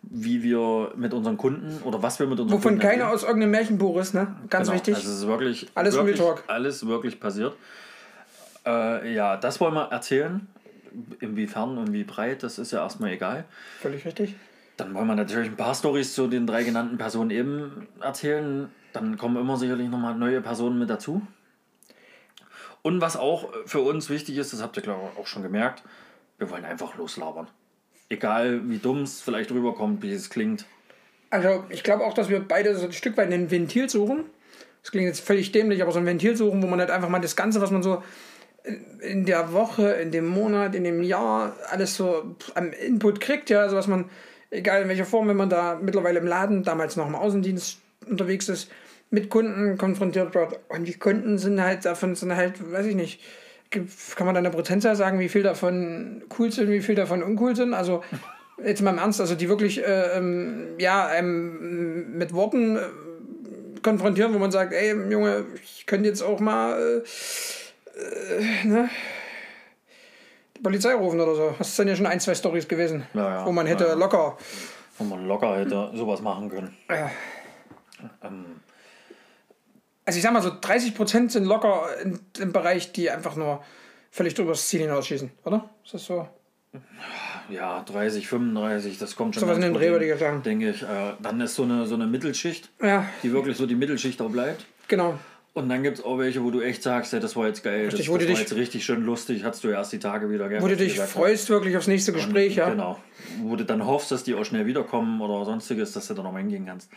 B: wie wir mit unseren Kunden oder was wir mit unseren
A: Wovon
B: Kunden
A: keiner
B: erleben.
A: aus irgendeinem Märchenbuch ist, ne? Ganz
B: Genau,
A: wichtig.
B: Also es ist wirklich
A: Alles Real
B: wirklich,
A: Talk.
B: alles wirklich passiert. Äh, ja, das wollen wir erzählen. Inwiefern und wie breit, das ist ja erstmal egal.
A: Völlig richtig.
B: Dann wollen wir natürlich ein paar Stories zu den drei genannten Personen eben erzählen. Dann kommen immer sicherlich nochmal neue Personen mit dazu. Und was auch für uns wichtig ist, das habt ihr glaube ich auch schon gemerkt, wir wollen einfach loslabern. Egal wie dumm es vielleicht rüberkommt, wie es klingt.
A: Also ich glaube auch, dass wir beide so ein Stück weit ein Ventil suchen. Das klingt jetzt völlig dämlich, aber so ein Ventil suchen, wo man halt einfach mal das Ganze, was man so in- der Woche, in dem Monat, in dem Jahr alles so am Input kriegt, ja, also was man, egal in welcher Form, wenn man da mittlerweile im Laden, damals noch im Außendienst unterwegs ist, mit Kunden konfrontiert wird. Und die Kunden sind halt davon, sind halt, weiß ich nicht, kann man da eine Prozentzahl sagen, wie viel davon cool sind, wie viel davon uncool sind? Also jetzt mal im Ernst, also die wirklich, äh, ähm, ja, einem mit Worten äh, konfrontieren, wo man sagt, ey, Junge, ich könnte jetzt auch mal äh, äh, ne, Polizei rufen oder so. Das sind ja schon ein, zwei Stories gewesen,
B: Ja, ja.
A: wo man hätte
B: Ja, ja.
A: locker.
B: Wo man locker hätte sowas machen können.
A: Ja.
B: Ähm,
A: Also ich sag mal so, 30% sind locker im Bereich, die einfach nur völlig drüber das Ziel hinausschießen, oder? Ist das so?
B: ja, 30, 35, das kommt schon.
A: Sowas
B: ganz
A: in den Dreh, würde ich sagen.
B: Denke ich. Äh, dann ist so eine, so eine Mittelschicht,
A: Ja,
B: die wirklich so die Mittelschicht auch bleibt.
A: genau.
B: Und dann gibt es auch welche, wo du echt sagst, ja, das war jetzt geil,
A: Richtig,
B: das, das war
A: dich-
B: jetzt richtig schön lustig, hattest du ja erst die Tage wieder gern.
A: Wo du dich freust wirklich aufs nächste Gespräch, ja.
B: Genau. Wo du dann hoffst, dass die auch schnell wiederkommen oder sonstiges, dass du da noch mal hingehen kannst.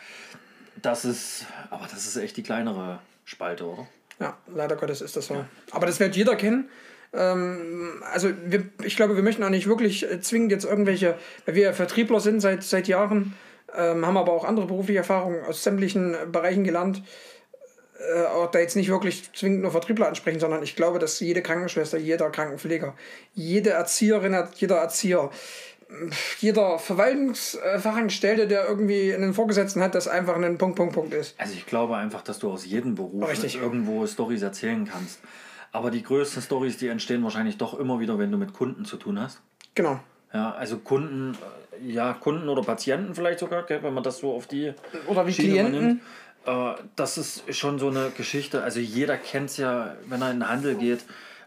B: Das ist, aber das ist echt die kleinere Spalte, oder?
A: Ja, leider Gottes ist das so. Aber das wird jeder kennen. Ähm, also wir, ich glaube, wir möchten auch nicht wirklich äh, zwingend jetzt irgendwelche, weil wir ja Vertriebler sind seit, seit Jahren, ähm, haben aber auch andere berufliche Erfahrungen aus sämtlichen Bereichen gelernt. Äh, auch da jetzt nicht wirklich zwingend nur Vertriebler ansprechen, sondern ich glaube, dass jede Krankenschwester, jeder Krankenpfleger, jede Erzieherin, jeder Erzieher, jeder Verwaltungsfachangestellte, der irgendwie einen Vorgesetzten hat, das einfach ein Punkt, Punkt, Punkt ist.
B: Also ich glaube einfach, dass du aus jedem Beruf
A: Richtig.
B: irgendwo Stories erzählen kannst. Aber die größten Stories, die entstehen wahrscheinlich doch immer wieder, wenn du mit Kunden zu tun hast.
A: Genau.
B: Ja, also Kunden, äh, ja, Kunden oder Patienten vielleicht sogar, gell, wenn man das so auf die
A: Oder wie
B: Schiene
A: Klienten.
B: nimmt. Äh, das ist schon so eine Geschichte. Also jeder kennt es ja, wenn er in den Handel geht,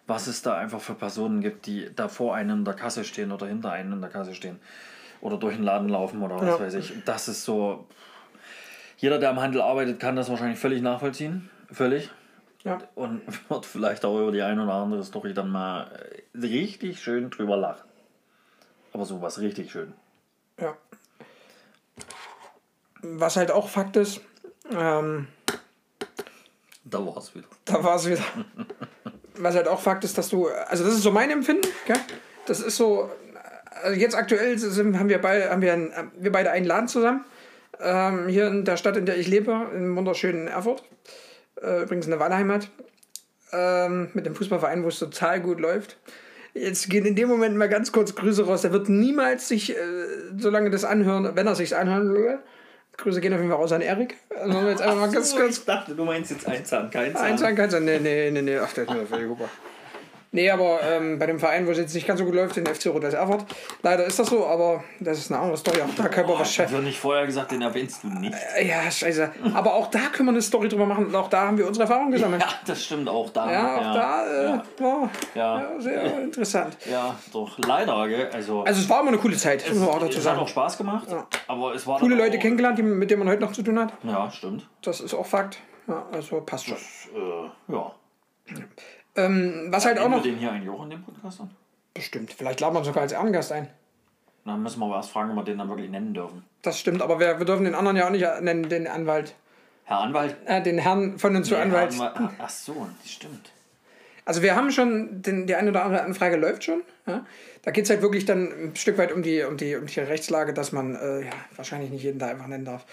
B: was es da einfach für Personen gibt, die da vor einem in der Kasse stehen oder hinter einem in der Kasse stehen. Oder durch den Laden laufen oder was
A: Ja.
B: weiß ich. Das ist so. Jeder, der im Handel arbeitet, kann das wahrscheinlich völlig nachvollziehen. Völlig.
A: Ja.
B: Und wird vielleicht auch über die eine oder andere Story dann mal äh, richtig schön drüber lachen. Aber sowas richtig schön.
A: Ja. Was halt auch Fakt ist, ähm,
B: Da war es wieder.
A: da war es wieder. Was halt auch Fakt ist, dass du, also das ist so mein Empfinden, gell? das ist so, also jetzt aktuell sind, haben wir beide, haben wir, ein, wir beide einen Laden zusammen, ähm, hier in der Stadt, in der ich lebe, im wunderschönen Erfurt, äh, übrigens eine Wahlheimat, ähm, mit dem Fußballverein, wo es total gut läuft. Jetzt gehen in dem Moment mal ganz kurz Grüße raus. Der wird niemals sich, äh, solange das anhören, wenn er sich anhören will, Grüße gehen auf jeden Fall raus an Erik. Also jetzt einfach mal ganz,
B: So,
A: ganz
B: ich dachte, du meinst jetzt ein Zahn, kein Zahn.
A: Sagen kannst du, nee, nee, nee, nee, ach, der ist mir völlig super. Nee, aber ähm, bei dem Verein, wo es jetzt nicht ganz so gut läuft, den FC Rot-Weiß Erfurt, leider ist das so, aber das ist eine andere Story. Auch da können wir was
B: Ich nicht vorher gesagt, den erwähnst du nicht.
A: Ja, scheiße. Aber auch da können wir eine Story drüber machen und auch da haben wir unsere Erfahrungen gesammelt.
B: Ja, das stimmt auch da.
A: Ja, auch da äh,
B: ja.
A: war
B: Ja.
A: ja, sehr interessant.
B: Ja, doch, leider, gell? Also,
A: Also es war immer eine coole Zeit, man auch dazu
B: es hat
A: sagen.
B: auch Spaß gemacht, aber es war
A: Coole Leute kennengelernt, die, mit denen man heute noch zu tun hat.
B: Ja, stimmt.
A: Das ist auch Fakt. Ja, also passt schon.
B: Äh, ja.
A: Ähm, was halt auch noch...
B: wir den hier eigentlich auch in dem Podcast an?
A: Bestimmt. Vielleicht laden wir uns sogar als Ehrengast ein.
B: Dann müssen wir aber erst fragen, ob wir den dann wirklich nennen dürfen.
A: Das stimmt, aber wir, wir dürfen den anderen ja auch nicht nennen, den Anwalt.
B: Herr Anwalt?
A: Äh, den Herrn von zu
B: Nee,
A: Anwalt.
B: Herr Anwalt. Ach so, das stimmt.
A: Also wir haben schon, den, die eine oder andere Anfrage läuft schon. Ja? Da geht es halt wirklich dann ein Stück weit um die, um die, um die Rechtslage, dass man äh, ja, wahrscheinlich nicht jeden da einfach nennen darf.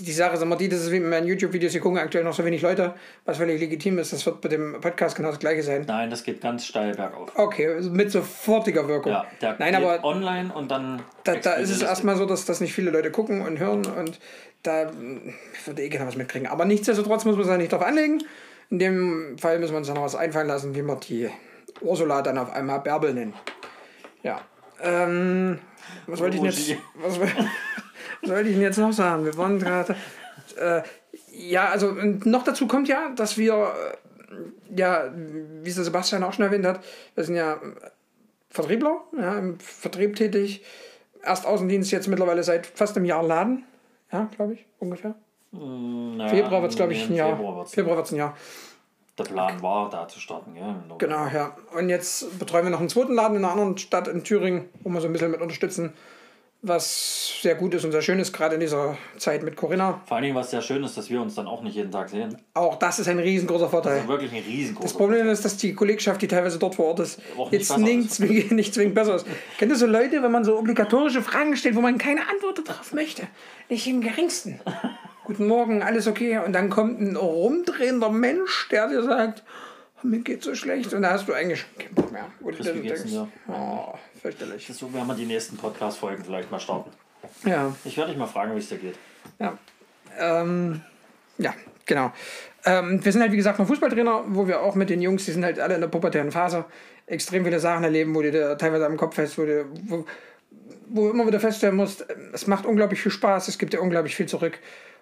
A: Die Sache ist immer die, das ist wie mit meinen YouTube-Videos, die gucken aktuell noch so wenig Leute, was völlig legitim ist. Das wird bei dem Podcast genau das gleiche sein.
B: Nein, das geht ganz steil bergauf.
A: Okay, also mit sofortiger Wirkung.
B: Ja, der
A: Nein,
B: geht
A: aber
B: online und dann.
A: da, da ist es erstmal so, dass das nicht viele Leute gucken und hören und da würde eh keiner was mitkriegen. Aber nichtsdestotrotz muss man sich da nicht drauf anlegen. In dem Fall müssen wir uns dann noch was einfallen lassen, wie wir die Ursula dann auf einmal Bärbel nennen. Ja. Ähm, was wollte ich jetzt? Was, wollte ich denn jetzt noch sagen? Wir waren gerade. Äh, ja, also noch dazu kommt ja, dass wir, äh, ja, wie es der Sebastian auch schon erwähnt hat, wir sind ja Vertriebler, ja, im Vertrieb tätig. Erst Außendienst, jetzt mittlerweile seit fast einem Jahr Laden. Ja, glaube ich, ungefähr.
B: Ja,
A: Februar wird es, glaube ich, ein Jahr.
B: Februar
A: wird es ein Jahr.
B: Der Plan war, da zu starten. November.
A: Genau, ja. Und jetzt betreuen wir noch einen zweiten Laden in einer anderen Stadt in Thüringen, wo wir so ein bisschen mit unterstützen, was sehr gut ist und sehr schön ist, gerade in dieser Zeit mit Corinna.
B: Vor allen Dingen, was sehr schön ist, dass wir uns dann auch nicht jeden Tag sehen.
A: Auch das ist ein riesengroßer Vorteil.
B: Das ist wirklich ein riesengroßer
A: Das Problem ist, dass die Kollegschaft, die teilweise dort vor Ort ist,
B: Auch nicht
A: jetzt nicht zwingend, nicht zwingend besser ist. Kennt ihr so Leute, wenn man so obligatorische Fragen stellt, wo man keine Antwort darauf möchte? Nicht im geringsten. Guten Morgen, alles okay. Und dann kommt ein rumdrehender Mensch, der dir sagt, oh, mir geht so schlecht. Und da hast du eigentlich keinen Bock mehr. Wo du denkst,
B: denn
A: oh, fürchterlich.
B: So, werden wir die nächsten Podcast-Folgen vielleicht mal starten.
A: Ja,
B: Ich werde dich mal fragen, wie es dir geht.
A: ja. Ähm, ja, genau. Ähm, wir sind halt, wie gesagt, noch Fußballtrainer, wo wir auch mit den Jungs, die sind halt alle in der pubertären Phase, extrem viele Sachen erleben, wo du dir teilweise am Kopf fest, wo du, wo, wo immer wieder feststellen musst, es macht unglaublich viel Spaß, es gibt dir unglaublich viel zurück.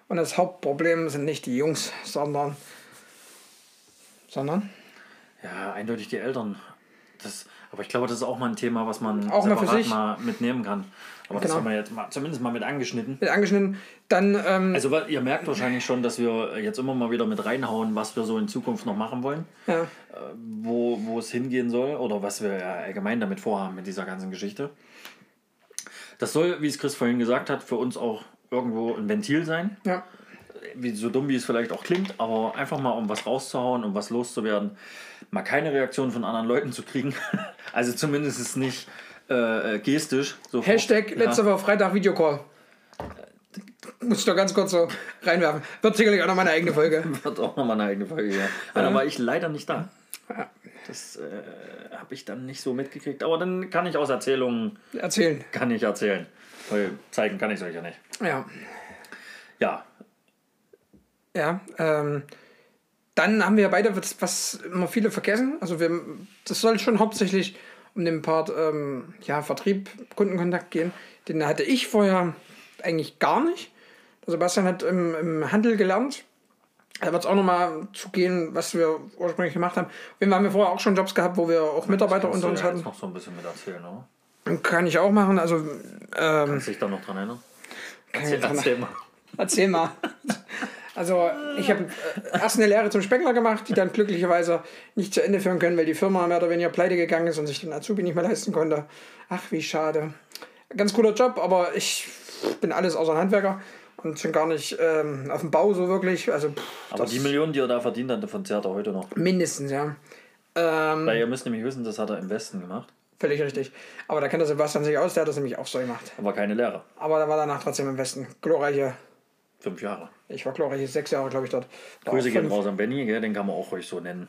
A: Und das Hauptproblem sind nicht die Jungs, sondern. Sondern?
B: Ja, eindeutig die Eltern. Das, aber ich glaube, das ist auch mal ein Thema, was man
A: Auch mal
B: separat
A: sich.
B: mal mitnehmen kann. Aber das
A: Genau.
B: haben wir jetzt mal, zumindest mal mit angeschnitten.
A: Mit angeschnitten. Dann, ähm,
B: Also ihr merkt wahrscheinlich schon, dass wir jetzt immer mal wieder mit reinhauen, was wir so in Zukunft noch machen wollen,
A: ja,
B: wo, wo es hingehen soll oder was wir ja allgemein damit vorhaben mit dieser ganzen Geschichte. Das soll, wie es Chris vorhin gesagt hat, für uns auch irgendwo ein Ventil sein.
A: ja.
B: Wie, so dumm wie es vielleicht auch klingt, aber einfach mal um was rauszuhauen, um was loszuwerden, mal keine Reaktion von anderen Leuten zu kriegen. Also zumindest nicht äh, gestisch. sofort.
A: Hashtag letzte Woche Freitag Videocall. Muss ich doch ganz kurz so reinwerfen. Wird sicherlich auch noch meine eigene Folge.
B: Ja, wird auch nochmal eine eigene Folge. Ja. Aber da war ich leider nicht da. Das äh, habe ich dann nicht so mitgekriegt. Aber dann kann ich aus Erzählungen
A: Erzählen.
B: kann ich erzählen. Weil zeigen kann ich es euch ja nicht.
A: Ja.
B: Ja,
A: Ja, ähm, dann haben wir beide, was, was immer viele vergessen, also wir, das soll schon hauptsächlich um den Part ähm, ja, Vertrieb, Kundenkontakt gehen. Den hatte ich vorher eigentlich gar nicht. Sebastian hat im, im Handel gelernt. Da wird es auch nochmal zu gehen, was wir ursprünglich gemacht haben. Wir haben ja vorher auch schon Jobs gehabt, wo wir auch Mitarbeiter
B: kannst
A: unter
B: du
A: uns
B: ja jetzt
A: hatten.
B: noch so ein bisschen mit erzählen, oder?
A: Kann ich auch machen. Also, ähm,
B: Kannst du dich da noch dran erinnern? Erzähl, erzähl mal.
A: Erzähl mal. Also, ich habe erst eine Lehre zum Spengler gemacht, die dann glücklicherweise nicht zu Ende führen können, weil die Firma mehr oder weniger pleite gegangen ist und sich den Azubi nicht mehr leisten konnte. Ach, wie schade. Ganz cooler Job, aber ich bin alles außer ein Handwerker und schon gar nicht ähm, auf dem Bau so wirklich. Also, pff,
B: Aber die Millionen, die er da verdient hat, davon zehrt er heute noch.
A: mindestens, ja. Ähm,
B: Weil ihr müsst nämlich wissen, das hat er im Westen gemacht.
A: völlig richtig. Aber da kennt der Sebastian sich aus, der hat das nämlich auch so gemacht.
B: Aber keine Lehre.
A: Aber da war danach trotzdem im Westen. Glorreiche,
B: Fünf Jahre.
A: Ich war glorreiche sechs Jahre, glaube ich, dort. War
B: Grüße gehen raus an Benny, gell? den kann man auch ruhig so nennen.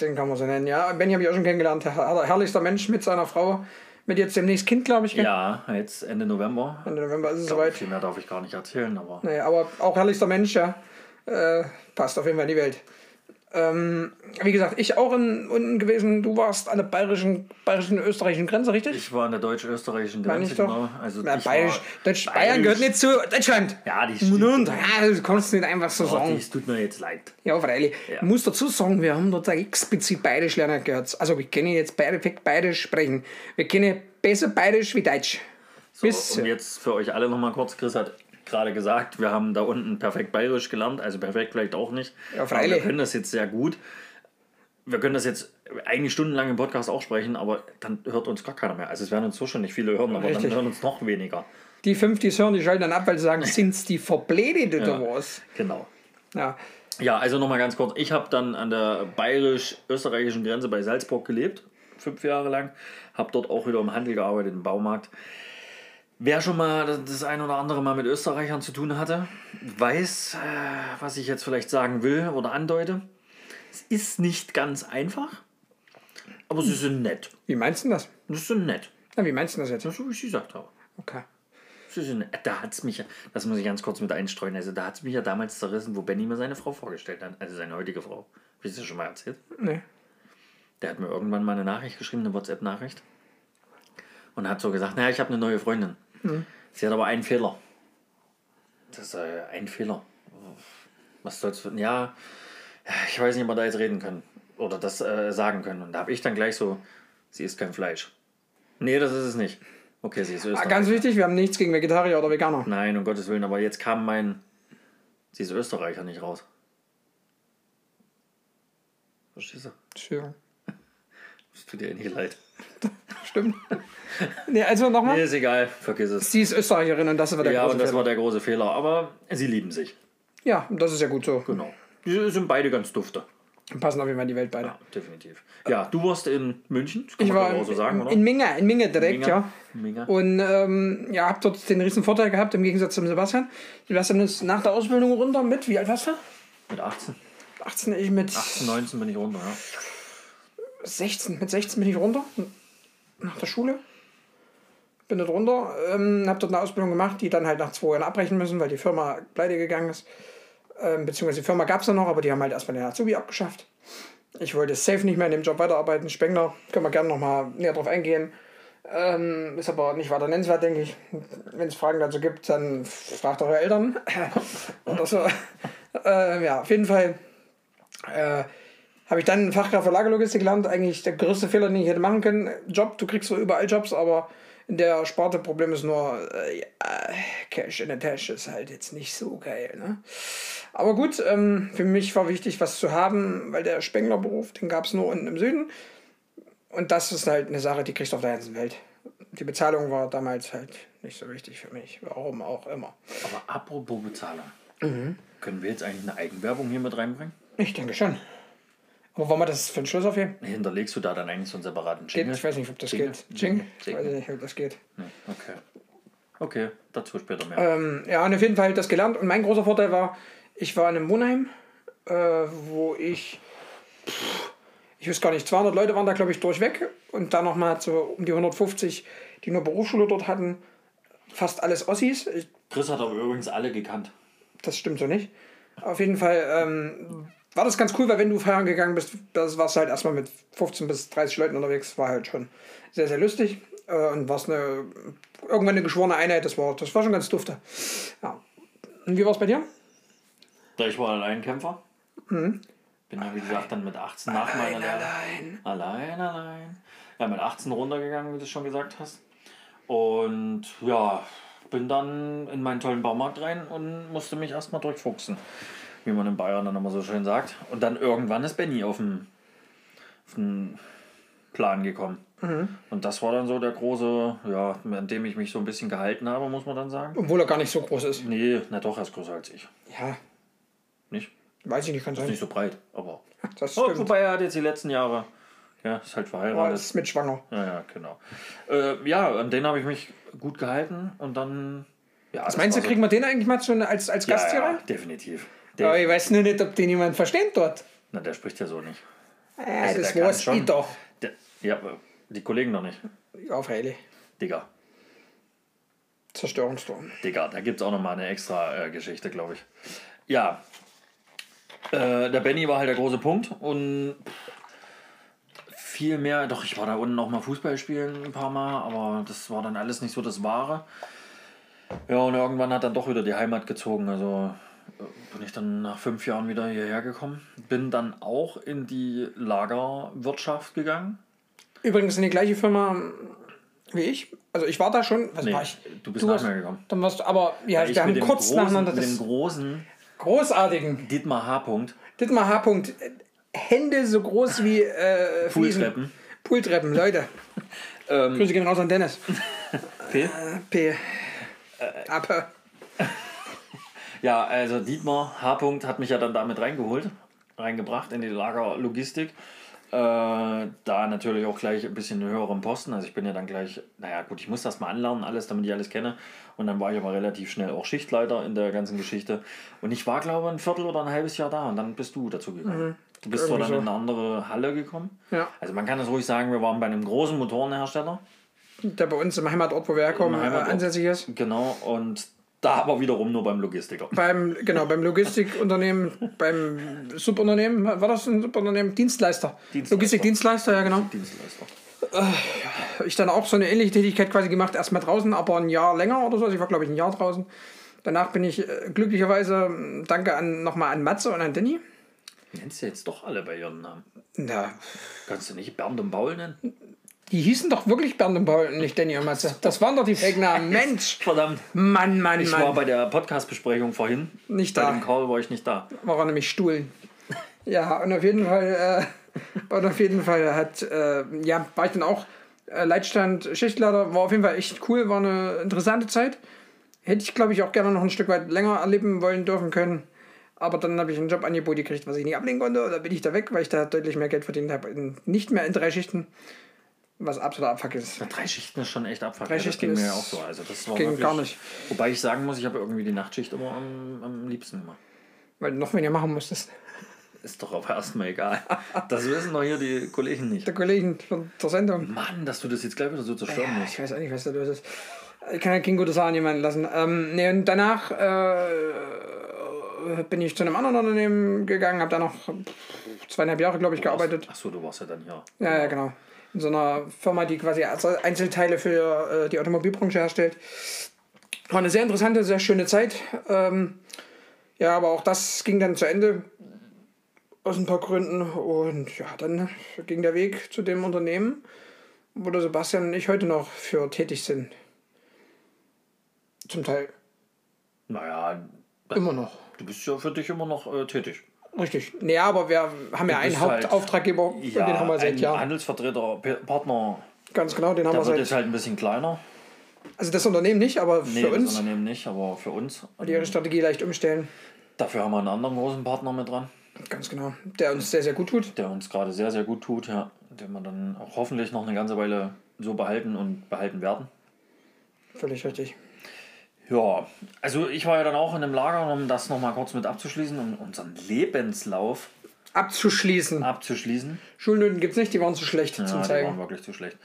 A: Den kann man so nennen, ja. Benny habe ich auch schon kennengelernt. Her her herrlichster Mensch mit seiner Frau. Mit jetzt demnächst Kind, glaube ich. gell?
B: Ja, jetzt Ende November.
A: Ende November ist es
B: Ich glaube,
A: soweit.
B: viel mehr darf ich gar nicht erzählen, aber
A: Nee, aber auch herrlichster Mensch, ja. Äh, passt auf jeden Fall in die Welt. Ähm, wie gesagt, ich auch in, unten gewesen. Du warst an der bayerischen, bayerischen österreichischen Grenze, richtig?
B: ich war an der deutsch-österreichischen Grenze, genau. Also ich
A: bayerisch, Deutsch,
B: bayerisch.
A: Bayern gehört nicht zu Deutschland.
B: Ja, die stimmt.
A: Und, ja, du kannst nicht einfach so
B: Oh,
A: sagen.
B: das tut mir jetzt leid.
A: Ja, freilich.
B: Ja.
A: Ich muss dazu sagen, wir haben dort explizit Bayerisch lernen gehört. Also wir können jetzt perfekt Bayerisch sprechen. Wir können besser Bayerisch wie Deutsch.
B: So,
A: Bis,
B: und jetzt für euch alle nochmal kurz, Chris hat gerade gesagt, wir haben da unten perfekt bayerisch gelernt, also perfekt vielleicht auch nicht.
A: Ja, freilich.
B: wir können das jetzt sehr gut. Wir können das jetzt eigentlich stundenlang im Podcast auch sprechen, aber dann hört uns gar keiner mehr. Also es werden uns so schon nicht viele hören, aber
A: Richtig.
B: dann hören uns noch weniger.
A: die fünf, die es hören, die schalten dann ab, weil sie sagen, sind's die verblädet oder was?
B: Genau.
A: Ja.
B: Ja, also nochmal ganz kurz. Ich habe dann an der bayerisch-österreichischen Grenze bei Salzburg gelebt, fünf Jahre lang. Habe dort auch wieder im Handel gearbeitet, im Baumarkt. Wer schon mal das- ein oder andere Mal mit Österreichern zu tun hatte, weiß, äh, was ich jetzt vielleicht sagen will oder andeute. Es ist nicht ganz einfach, aber sie sind nett.
A: Wie meinst du das?
B: Sie sind nett.
A: Ja, wie meinst du das jetzt?
B: So, wie ich gesagt habe.
A: Okay.
B: Sie sind nett. Da hat es mich, ja- das muss ich ganz kurz mit einstreuen, also da hat es mich ja damals zerrissen, wo Benny mir seine Frau vorgestellt hat, also seine heutige Frau. Hab ich das schon mal erzählt?
A: Nee.
B: Der hat mir irgendwann mal eine Nachricht geschrieben, eine WhatsApp-Nachricht. Und hat so gesagt, naja, ich habe eine neue Freundin. Sie hat aber einen Fehler. Das ist äh, ein Fehler. Was soll's. Ja, ich weiß nicht, ob wir da jetzt reden können. Oder das äh, sagen können. Und da habe ich dann gleich so, sie isst kein Fleisch. Nee, das ist es nicht. Okay, sie ist
A: Ah,
B: Österreicher.
A: ganz wichtig, wir haben nichts gegen Vegetarier oder Veganer.
B: Nein, um Gottes Willen, aber jetzt kam mein. Sie ist Österreicher nicht raus. Verstehst du?
A: Entschuldigung.
B: Das tut dir eh nicht leid.
A: Stimmt. nee, also
B: Nee,
A: nochmal.
B: ist egal, vergiss es.
A: Sie ist Österreicherin und das war der
B: Ja,
A: große
B: und das
A: Fehler.
B: war der große Fehler. Aber sie lieben sich.
A: Ja, das ist ja gut so.
B: Genau. Die sind beide ganz dufte.
A: Passen auf jeden Fall in die Welt beide.
B: Ja, definitiv. Ja, du warst in München. Das kann
A: Ich
B: man
A: war
B: so sagen,
A: in,
B: oder?
A: in Minga, in Minga direkt,
B: Minga.
A: ja.
B: Minga.
A: Und ähm, ja, hab dort den riesen Vorteil gehabt im Gegensatz zum Sebastian. Sebastian ist nach der Ausbildung runter mit, wie alt warst du?
B: Mit 18.
A: 18, ich mit
B: 18, 19 bin ich runter, ja.
A: 16. Mit 16 bin ich runter. Nach der Schule. Bin dort runter, ähm, hab dort eine Ausbildung gemacht, die dann halt nach zwei Jahren abbrechen müssen, weil die Firma pleite gegangen ist. Ähm, beziehungsweise die Firma gab es ja noch, aber die haben halt erstmal den Azubi abgeschafft. Ich wollte safe nicht mehr in dem Job weiterarbeiten. Spengler, können wir gerne nochmal näher drauf eingehen. Ähm, ist aber nicht weiter nennenswert, denke ich. Wenn es Fragen dazu gibt, dann fragt eure Eltern. Oder so. äh, ja, auf jeden Fall äh, habe ich dann Fachkraft für Lagerlogistik gelernt. Eigentlich der größte Fehler, den ich hätte machen können. Job, du kriegst so überall Jobs, aber in der Sparte Problem ist nur, äh, Cash in the Tash ist halt jetzt nicht so geil. Ne? Aber gut, ähm, für mich war wichtig, was zu haben, weil der Spenglerberuf, den gab es nur unten im Süden. Und das ist halt eine Sache, die kriegst du auf der ganzen Welt. Die Bezahlung war damals halt nicht so wichtig für mich. Warum auch immer.
B: Aber apropos Bezahlung.
A: Mhm.
B: Können wir jetzt eigentlich eine Eigenwerbung hier mit reinbringen?
A: Ich denke schon. Aber wollen wir das für den Schluss aufheben?
B: Hinterlegst du da dann eigentlich so einen separaten Jingle?
A: ich weiß nicht, ob das
B: Jingle?
A: geht. Jing? Ich weiß nicht, ob das geht.
B: Okay. Okay, dazu später mehr.
A: Ähm, ja, und auf jeden Fall das gelernt. Und mein großer Vorteil war, ich war in einem Wohnheim, äh, wo ich, pff, ich weiß gar nicht, 200 Leute waren da, glaube ich, durchweg. Und dann nochmal so um die 150, die nur Berufsschule dort hatten. Fast alles Ossis. Ich,
B: Chris hat aber übrigens alle gekannt.
A: das stimmt so nicht. Auf jeden Fall ähm, war das ganz cool, weil wenn du feiern gegangen bist, das warst du halt erstmal mit 15 bis 30 Leuten unterwegs, war halt schon sehr, sehr lustig. Äh, und warst eine, irgendwann eine geschworene Einheit, das war, das war schon ganz dufte. Ja. Und wie war es bei dir?
B: Ich war Alleinkämpfer. Bin ja, wie gesagt, dann mit 18 nach meiner.
A: Allein.
B: Allein, allein. Ja, mit 18 runtergegangen, wie du schon gesagt hast. Und ja, bin dann in meinen tollen Baumarkt rein und musste mich erstmal durchfuchsen. Wie man in Bayern dann immer so schön sagt. Und dann irgendwann ist Benny auf den, auf den Plan gekommen. Und das war dann so der große, ja, an dem ich mich so ein bisschen gehalten habe, muss man dann sagen.
A: Obwohl er gar nicht so groß ist.
B: Nee, na doch, er ist größer als ich.
A: Ja,
B: Nicht?
A: weiß ich nicht, kann sein.
B: Nicht so breit, aber.
A: Das
B: Oh,
A: stimmt.
B: wobei er hat jetzt die letzten Jahre. Ja, ist halt
A: Aber
B: verheiratet.
A: ist mit schwanger.
B: Ja, ja, genau. Äh, ja, an den habe ich mich gut gehalten und dann. Ja,
A: Was meinst du, kriegen wir den eigentlich mal als, als
B: ja,
A: Gast hier
B: ja,
A: rein?
B: definitiv.
A: Aber
B: Der,
A: ich weiß nur nicht, ob den jemand versteht dort.
B: na, der spricht ja so nicht.
A: Ja,
B: Also
A: das weiß
B: schon.
A: ich doch.
B: Der, ja, Die Kollegen noch nicht.
A: Ja, freilich.
B: Digga.
A: Zerstörungsturm.
B: Digga, da gibt es auch nochmal eine extra äh, Geschichte, glaube ich. Ja. Äh, der Benny war halt der große Punkt und viel mehr, doch ich war da unten noch mal Fußball spielen ein paar Mal, aber das war dann alles nicht so das Wahre. Ja, und irgendwann hat dann doch wieder die Heimat gezogen. Also bin ich dann nach fünf Jahren wieder hierher gekommen. Bin dann auch in die Lagerwirtschaft gegangen.
A: Übrigens in die gleiche Firma wie ich. Also ich war da schon. Was
B: Nee,
A: war ich?
B: du bist
A: Du
B: nach mir gekommen.
A: Dann warst du, aber ja,
B: Ich
A: wir haben kurz
B: großen,
A: nacheinander
B: mit dem
A: das
B: großen
A: großartigen
B: Dietmar H. -Punkt,
A: Dietmar H. -Punkt. Hände so groß wie äh.
B: Pooltreppen.
A: Pooltreppen, Leute.
B: Ähm,
A: Grüße gehen raus an Dennis.
B: P.
A: Äh, P. Appe.
B: Ja, also Dietmar H. -Punkt hat mich ja dann damit reingeholt, reingebracht in die Lagerlogistik. Äh, da natürlich auch gleich ein bisschen höheren Posten. Also ich bin ja dann gleich, naja gut, ich muss das mal anlernen, alles, damit ich alles kenne. Und dann war ich aber relativ schnell auch Schichtleiter in der ganzen Geschichte. Und ich war, glaube ich, ein Viertel oder ein halbes Jahr da und dann bist du dazu gekommen. Du bist zwar
A: Mhm.
B: Dann
A: so.
B: in eine andere Halle gekommen.
A: Ja.
B: Also man kann es ruhig sagen, wir waren bei einem großen Motorenhersteller.
A: Der bei uns im Heimatort, wo wir herkommen, äh, ansässig ist.
B: Genau, und da aber wiederum nur beim Logistiker.
A: Beim, genau, beim Logistikunternehmen, beim Subunternehmen, war das ein Subunternehmen? Dienstleister.
B: Dienstleister.
A: Logistikdienstleister, ja genau.
B: Dienstleister.
A: Ich dann auch so eine ähnliche Tätigkeit quasi gemacht, erstmal draußen, aber ein Jahr länger oder so. Also ich war, glaube ich, ein Jahr draußen. Danach bin ich äh, glücklicherweise, äh, danke an, nochmal an Matze und an Danny.
B: Nennst du jetzt doch alle bei ihren Namen?
A: Na,
B: Kannst du nicht Bernd und Paul nennen?
A: Die hießen doch wirklich Bernd und Paul und nicht Danny und Matze. Das waren doch die Fake-Namen. Mensch!
B: Verdammt.
A: Mann, Mann,
B: Ich war
A: Mann.
B: bei der Podcast-Besprechung vorhin.
A: Nicht
B: Bei
A: da.
B: dem Call war ich nicht da.
A: war er nämlich Stuhlen. Ja, und auf jeden Fall, äh, und auf jeden Fall hat, äh, ja, war ich dann auch äh, Leitstand, Schichtleiter, war auf jeden Fall echt cool, war eine interessante Zeit. Hätte ich, glaube ich, auch gerne noch ein Stück weit länger erleben wollen dürfen können. Aber dann habe ich ein Jobangebot gekriegt, was ich nicht ablehnen konnte. Oder bin ich da weg, weil ich da deutlich mehr Geld verdient habe. Nicht mehr in drei Schichten, was absoluter Abfuck ist.
B: Drei Schichten ist schon echt abfuck.
A: Drei
B: Ja,
A: Schichten
B: ging mir ja auch so. Also das war
A: ging
B: wirklich,
A: gar nicht.
B: Wobei ich sagen muss, ich habe irgendwie die Nachtschicht immer am, am liebsten gemacht.
A: Weil du noch weniger machen musstest.
B: Ist doch aber erstmal egal. Das wissen doch hier die Kollegen nicht.
A: Der Kollegen von der Sendung.
B: Mann, dass du das jetzt gleich wieder so zerstören
A: Ja,
B: musst.
A: ich weiß auch nicht, was da los ist. Ich kann ja kein gutes Haar an jemanden lassen. Ähm, nee, und danach äh, bin ich zu einem anderen Unternehmen gegangen, habe da noch zweieinhalb Jahre, glaube ich, gearbeitet.
B: Achso, du warst ja dann hier.
A: Ja, ja, genau. In so einer Firma, die quasi Einzelteile für äh, die Automobilbranche herstellt. War eine sehr interessante, sehr schöne Zeit. Ähm, ja, aber auch das ging dann zu Ende. Aus ein paar Gründen. Und ja, dann ging der Weg zu dem Unternehmen, wo der Sebastian und ich heute noch für tätig sind. Zum Teil
B: Naja,
A: immer noch.
B: du bist ja für dich immer noch äh, tätig.
A: Richtig. Nee, aber wir haben ja einen
B: halt-
A: Hauptauftraggeber, und den haben wir seit Jahren.
B: Handelsvertreter, Partner,
A: Ganz genau, den haben
B: der
A: wir
B: wird
A: seit.
B: jetzt halt ein bisschen kleiner.
A: Also das Unternehmen nicht, aber
B: Nee,
A: für
B: das
A: uns.
B: Unternehmen nicht, aber für uns.
A: Die ihre Strategie leicht umstellen.
B: Dafür haben wir einen anderen großen Partner mit dran,
A: Ganz genau. Der uns sehr, sehr gut tut.
B: der uns gerade sehr, sehr gut tut, ja. Den wir dann auch hoffentlich noch eine ganze Weile so behalten und behalten werden.
A: Völlig richtig.
B: Ja, also ich war ja dann auch in einem Lager, um das nochmal kurz mit abzuschließen, um unseren Lebenslauf
A: Abzuschließen.
B: abzuschließen.
A: Schulnoten gibt es nicht, die waren zu schlecht
B: Ja,
A: zum
B: die
A: Zeigen.
B: waren wirklich zu schlecht.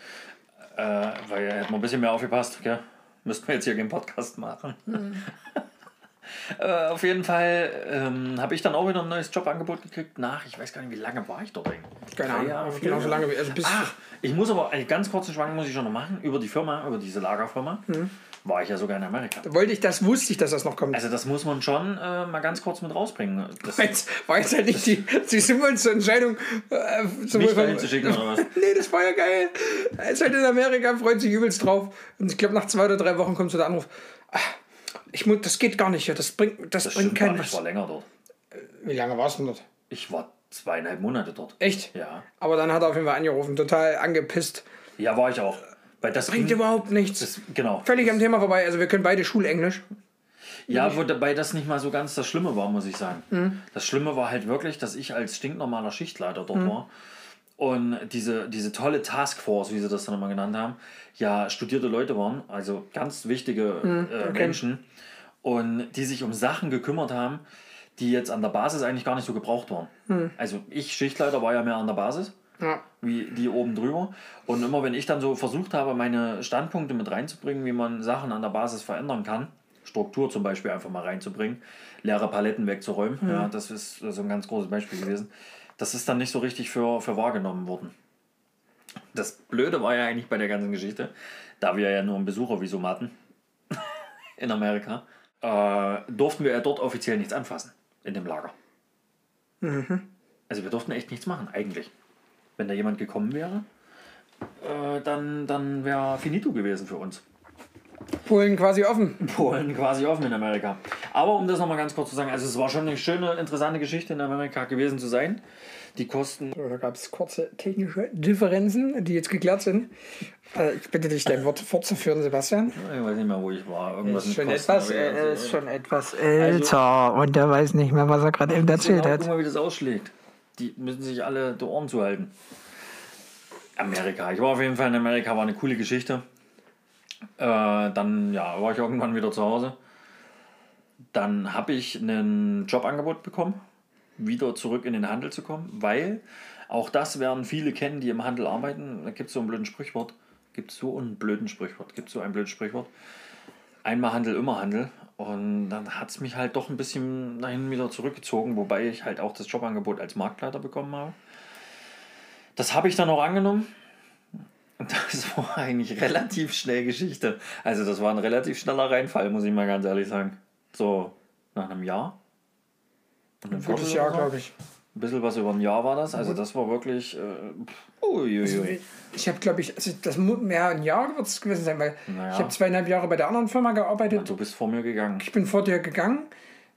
B: Äh, weil hätten wir ein bisschen mehr aufgepasst, gell? Müssten wir jetzt hier keinen Podcast machen.
A: Mhm.
B: äh, auf jeden Fall ähm, habe ich dann auch wieder ein neues Jobangebot gekriegt nach, ich weiß gar nicht, wie lange war ich dort eigentlich?
A: Keine Ahnung.
B: Jahre,
A: Genauso
B: Jahre?
A: lange wie. Also.
B: Ach, ich muss aber einen ganz kurzen Schwank muss ich schon noch machen über die Firma, über diese Lagerfirma.
A: Mhm.
B: War ich ja sogar in Amerika.
A: Da wollte ich das, wusste ich, dass das noch kommt.
B: Also das muss man schon äh, mal ganz kurz mit rausbringen. Das,
A: Jetzt war jetzt halt nicht die, die sinnvollste Entscheidung. Äh, sowohl
B: mich dahin zu schicken oder was?
A: nee, das war ja geil. Er ist halt in Amerika, freut sich übelst drauf. Und ich glaube, nach zwei oder drei Wochen kommt so der Anruf. Ah, ich muss, das geht gar nicht hier. Das bringt, das
B: Das
A: bringt keinen
B: nicht, ich
A: was.
B: war länger dort.
A: Wie lange warst du dort?
B: Ich war zweieinhalb Monate dort.
A: Echt?
B: Ja.
A: Aber dann hat er auf jeden Fall angerufen, total angepisst.
B: Ja, war ich auch. Weil das
A: Bringt
B: ging-
A: überhaupt nichts.
B: das, genau.
A: Völlig am Thema vorbei. Also wir können beide Schulenglisch.
B: Ja, wobei das nicht mal so ganz das Schlimme war, muss ich sagen.
A: Mhm.
B: Das Schlimme war halt wirklich, dass ich als stinknormaler Schichtleiter dort war und diese, diese tolle Taskforce, wie sie das dann immer genannt haben, ja studierte Leute waren, also ganz wichtige
A: Mhm,
B: äh, Menschen und die sich um Sachen gekümmert haben, die jetzt an der Basis eigentlich gar nicht so gebraucht waren.
A: Mhm.
B: Also ich, Schichtleiter, war ja mehr an der Basis
A: Ja.
B: wie die oben drüber. Und immer wenn ich dann so versucht habe, meine Standpunkte mit reinzubringen, wie man Sachen an der Basis verändern kann, Struktur zum Beispiel einfach mal reinzubringen, leere Paletten wegzuräumen, ja, das ist so ein ganz großes Beispiel gewesen. Das ist dann nicht so richtig für, für wahrgenommen worden. Das Blöde war ja eigentlich bei der ganzen Geschichte, da wir ja nur ein Besuchervisum hatten in Amerika, äh, durften wir ja dort offiziell nichts anfassen in dem Lager. Also wir durften echt nichts machen, eigentlich. Wenn da jemand gekommen wäre, äh, dann, dann wäre finito gewesen für uns.
A: Polen quasi offen.
B: Polen quasi offen in Amerika. Aber um das nochmal ganz kurz zu sagen, also es war schon eine schöne, interessante Geschichte in Amerika gewesen zu sein. Die Kosten.
A: Da gab es kurze technische Differenzen, die jetzt geklärt sind. Äh, ich bitte dich, dein Wort fortzuführen, Sebastian.
B: Ich weiß nicht mehr, wo ich war. Irgendwas
A: Ist schon,
B: Kosten,
A: etwas, äh, ist
B: also-
A: schon etwas älter und er weiß nicht mehr, was er gerade eben erzählt
B: Genau,
A: hat.
B: guck mal, wie das ausschlägt. Die müssen sich alle die Ohren zuhalten. Amerika. Ich war auf jeden Fall in Amerika, war eine coole Geschichte. Äh, dann ja, war ich irgendwann wieder zu Hause. Dann habe ich ein Jobangebot bekommen, wieder zurück in den Handel zu kommen, weil auch das werden viele kennen, die im Handel arbeiten. Da gibt es so ein blöden Sprichwort. Gibt so ein blöden Sprichwort. Gibt so ein blödes Sprichwort. Einmal Handel, immer Handel. Und dann hat es mich halt doch ein bisschen dahin wieder zurückgezogen, wobei ich halt auch das Jobangebot als Marktleiter bekommen habe. Das habe ich dann auch angenommen. Und das war eigentlich relativ schnell Geschichte. Also das war ein relativ schneller Reinfall, muss ich mal ganz ehrlich sagen. So nach einem Jahr. Und
A: Ein gutes Jahr, glaube ich.
B: Ein bisschen was über ein Jahr war das. Also das war wirklich... Äh, uiuiui.
A: Ich habe, glaube ich, also das muss mehr ein Jahr wird es gewesen sein, weil
B: Naja.
A: ich habe zweieinhalb Jahre bei der anderen Firma gearbeitet.
B: Du bist vor mir gegangen.
A: Ich bin vor dir gegangen,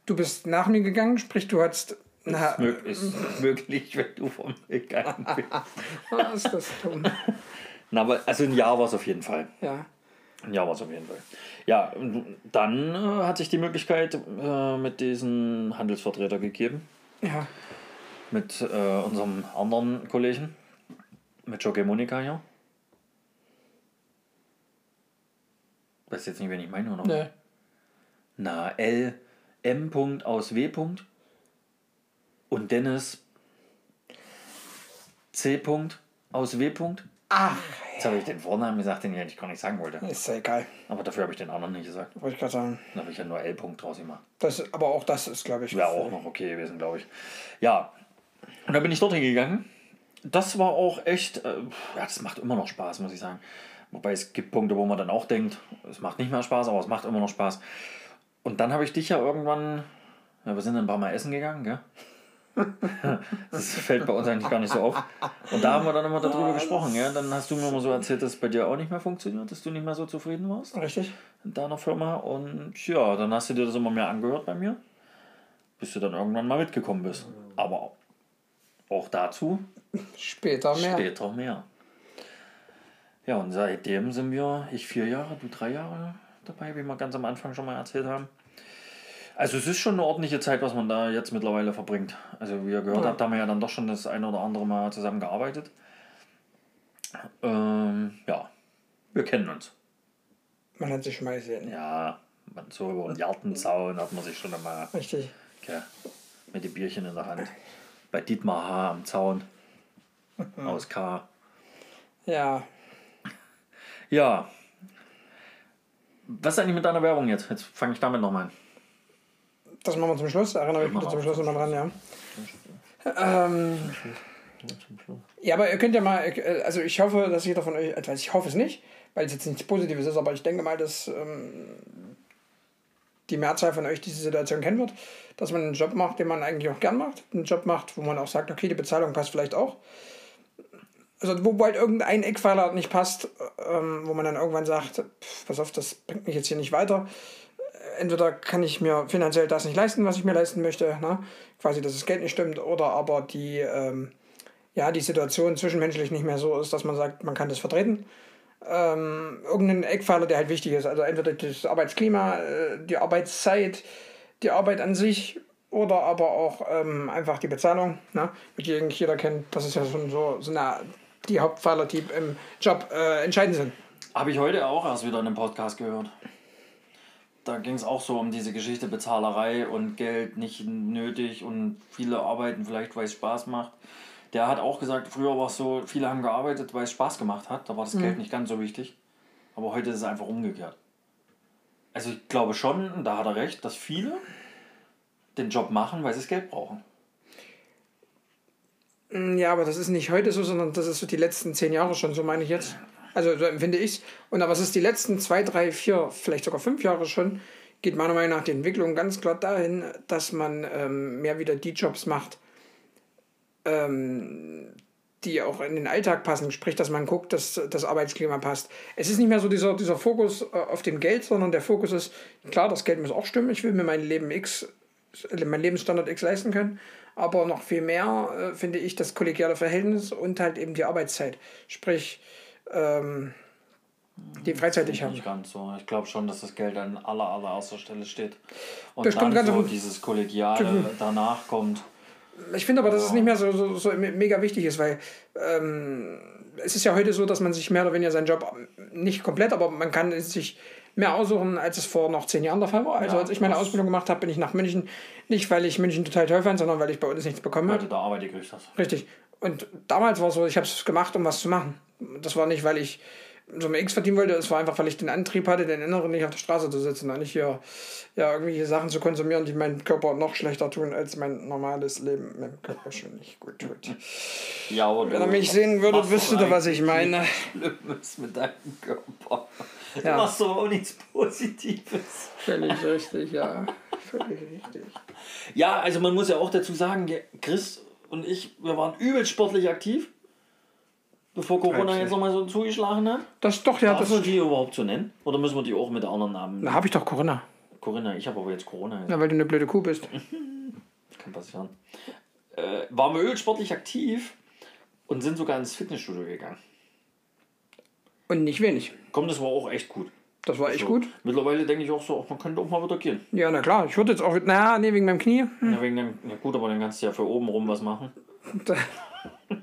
A: du bist nach mir gegangen, sprich, du hattest. Na,
B: Ist, mög ist möglich, wenn du vor mir gegangen bist.
A: was ist das dumm?
B: Na, aber also ein Jahr war es auf jeden Fall.
A: Ja.
B: Ein Jahr war es auf jeden Fall. Ja, dann äh, hat sich die Möglichkeit äh, mit diesem Handelsvertreter gegeben.
A: Ja.
B: Mit äh, unserem anderen Kollegen. Mit Jockey Monika hier. Weißt jetzt nicht, wen ich meine, oder?
A: Ne.
B: Na, L, M. Punkt aus W. Punkt. Und Dennis C. Punkt aus W. Punkt.
A: Ach,
B: Jetzt habe ich den Vornamen gesagt, den ich eigentlich gar nicht sagen wollte.
A: ist ja egal.
B: Aber dafür habe ich den anderen nicht gesagt.
A: Wollte ich gerade sagen.
B: Dann habe ich ja nur L. Punkt draus gemacht.
A: Das, aber auch das ist, glaube ich.
B: Wäre auch noch okay gewesen, glaube ich. Ja, und dann bin ich dorthin gegangen. Das war auch echt, äh, ja, das macht immer noch Spaß, muss ich sagen. Wobei es gibt Punkte, wo man dann auch denkt, es macht nicht mehr Spaß, aber es macht immer noch Spaß. Und dann habe ich dich ja irgendwann, ja, wir sind dann ein paar Mal essen gegangen, gell? Das fällt bei uns eigentlich gar nicht so auf. Und da haben wir dann immer darüber gesprochen, ja. Dann hast du mir immer so erzählt, dass es bei dir auch nicht mehr funktioniert, dass du nicht mehr so zufrieden warst
A: Richtig?
B: in deiner Firma. Und ja, dann hast du dir das immer mehr angehört bei mir, bis du dann irgendwann mal mitgekommen bist. Aber auch dazu
A: Später mehr.
B: später mehr. Ja, und seitdem sind wir, ich vier Jahre, du drei Jahre dabei, wie wir ganz am Anfang schon mal erzählt haben. Also es ist schon eine ordentliche Zeit, was man da jetzt mittlerweile verbringt. Also wie ihr gehört
A: Ja.
B: habt, haben wir ja dann doch schon das eine oder andere Mal zusammen gearbeitet. Ähm, ja, wir kennen uns.
A: Man hat sich schon mal gesehen.
B: Ja, man, so über den Gartenzaun hat man sich schon einmal
A: Richtig.
B: okay, mit dem Bierchen in der Hand. Bei Dietmar H. am Zaun aus K.
A: Ja.
B: Ja. Was ist eigentlich mit deiner Werbung jetzt? Jetzt fange ich damit nochmal an.
A: Das machen wir zum Schluss. Erinnere mich bitte zum Schluss nochmal dran, ja. Ähm, ja, aber ihr könnt ja mal, äh, also ich hoffe, dass jeder von euch, also ich hoffe es nicht, weil es jetzt nichts Positives ist, aber ich denke mal, dass ähm, die Mehrzahl von euch diese Situation kennen wird, dass man einen Job macht, den man eigentlich auch gern macht, einen Job macht, wo man auch sagt, okay, die Bezahlung passt vielleicht auch. Also wo halt irgendein Eckpfeiler nicht passt, ähm, wo man dann irgendwann sagt, pff, pass auf, das bringt mich jetzt hier nicht weiter. Entweder kann ich mir finanziell das nicht leisten, was ich mir leisten möchte, ne? quasi, dass das Geld nicht stimmt, oder aber die, ähm, ja, die Situation zwischenmenschlich nicht mehr so ist, dass man sagt, man kann das vertreten. Ähm, irgendein Eckpfeiler, der halt wichtig ist. Also entweder das Arbeitsklima, äh, die Arbeitszeit, die Arbeit an sich oder aber auch ähm, einfach die Bezahlung, ne? die eigentlich jeder kennt. Das ist ja schon so, so eine, die Hauptpfeiler, die im Job äh, entscheidend sind.
B: Habe ich heute auch erst wieder in einem Podcast gehört. Da ging es auch so um diese Geschichte Bezahlerei und Geld nicht nötig und viele arbeiten vielleicht, weil es Spaß macht. Der hat auch gesagt, früher war es so, viele haben gearbeitet, weil es Spaß gemacht hat. Da war das
A: Mhm.
B: Geld nicht ganz so wichtig. Aber heute ist es einfach umgekehrt. Also ich glaube schon, und da hat er recht, dass viele den Job machen, weil sie das Geld brauchen.
A: Mm, Ja, aber das ist nicht heute so, sondern das ist so die letzten zehn Jahre schon, so meine ich jetzt. Also so empfinde ich Und aber es ist die letzten zwei, drei, vier, vielleicht sogar fünf Jahre schon, geht meiner Meinung nach die Entwicklung ganz klar dahin, dass man ähm, mehr wieder die Jobs macht, ähm, die auch in den Alltag passen. Sprich, dass man guckt, dass das Arbeitsklima passt. Es ist nicht mehr so dieser, dieser Fokus äh, auf dem Geld, sondern der Fokus ist, klar, das Geld muss auch stimmen. Ich will mir mein Leben X, mein Lebensstandard X leisten können. Aber noch viel mehr äh, finde ich das kollegiale Verhältnis und halt eben die Arbeitszeit. Sprich, ähm, die Freizeit, die ich habe.
B: Nicht ganz so. Ich glaube schon, dass das Geld an aller, allererster Stelle steht. Und
A: Das stimmt
B: dann so dieses Kollegiale danach kommt.
A: Ich finde aber, dass es nicht mehr so, so, so mega wichtig ist, weil ähm, es ist ja heute so, dass man sich mehr oder weniger seinen Job nicht komplett, aber man kann sich mehr aussuchen, als es vor noch zehn Jahren der Fall war. Also
B: Ja,
A: als ich meine
B: das-
A: Ausbildung gemacht habe, bin ich nach München, nicht weil ich München total toll fand, sondern weil ich bei uns nichts bekommen
B: Weil
A: habe.
B: du da Arbeit gekriegt hast.
A: Richtig. Und damals war es so, ich habe es gemacht, um was zu machen. Das war nicht, weil ich so ein X verdienen wollte, es war einfach, weil ich den Antrieb hatte, den Inneren nicht auf der Straße zu sitzen und nicht hier ja, irgendwelche Sachen zu konsumieren, die meinen Körper noch schlechter tun, als mein normales Leben meinem Körper schon nicht gut tut.
B: Ja, aber
A: Wenn ihr mich sehen würdet, wüsstet ihr, was ich meine.
B: Schlimmes mit deinem Körper. Du
A: Ja.
B: machst doch auch nichts Positives.
A: Völlig richtig, ja. Völlig richtig.
B: Ja, also man muss ja auch dazu sagen, Chris und ich, wir waren übelst sportlich aktiv. Bevor Corona jetzt nochmal so zugeschlagen hat.
A: Das doch, ja,
B: Darfst
A: das
B: du die überhaupt so nennen? Oder müssen wir die auch mit anderen Namen?
A: Da habe ich doch Corona.
B: Corinna, ich habe aber jetzt Corona.
A: Ja, weil du eine blöde Kuh bist.
B: Kann passieren. Äh, waren wir ölsportlich aktiv und sind sogar ins Fitnessstudio gegangen.
A: Und nicht wenig.
B: Komm, das war auch echt gut.
A: Das war echt
B: So,
A: gut.
B: Mittlerweile denke ich auch so, man könnte auch mal wieder gehen.
A: Ja, na klar. Ich würde jetzt auch. Naja, nee, wegen meinem Knie.
B: Ja, wegen dem, ja gut, aber dann kannst du ja für oben rum was machen.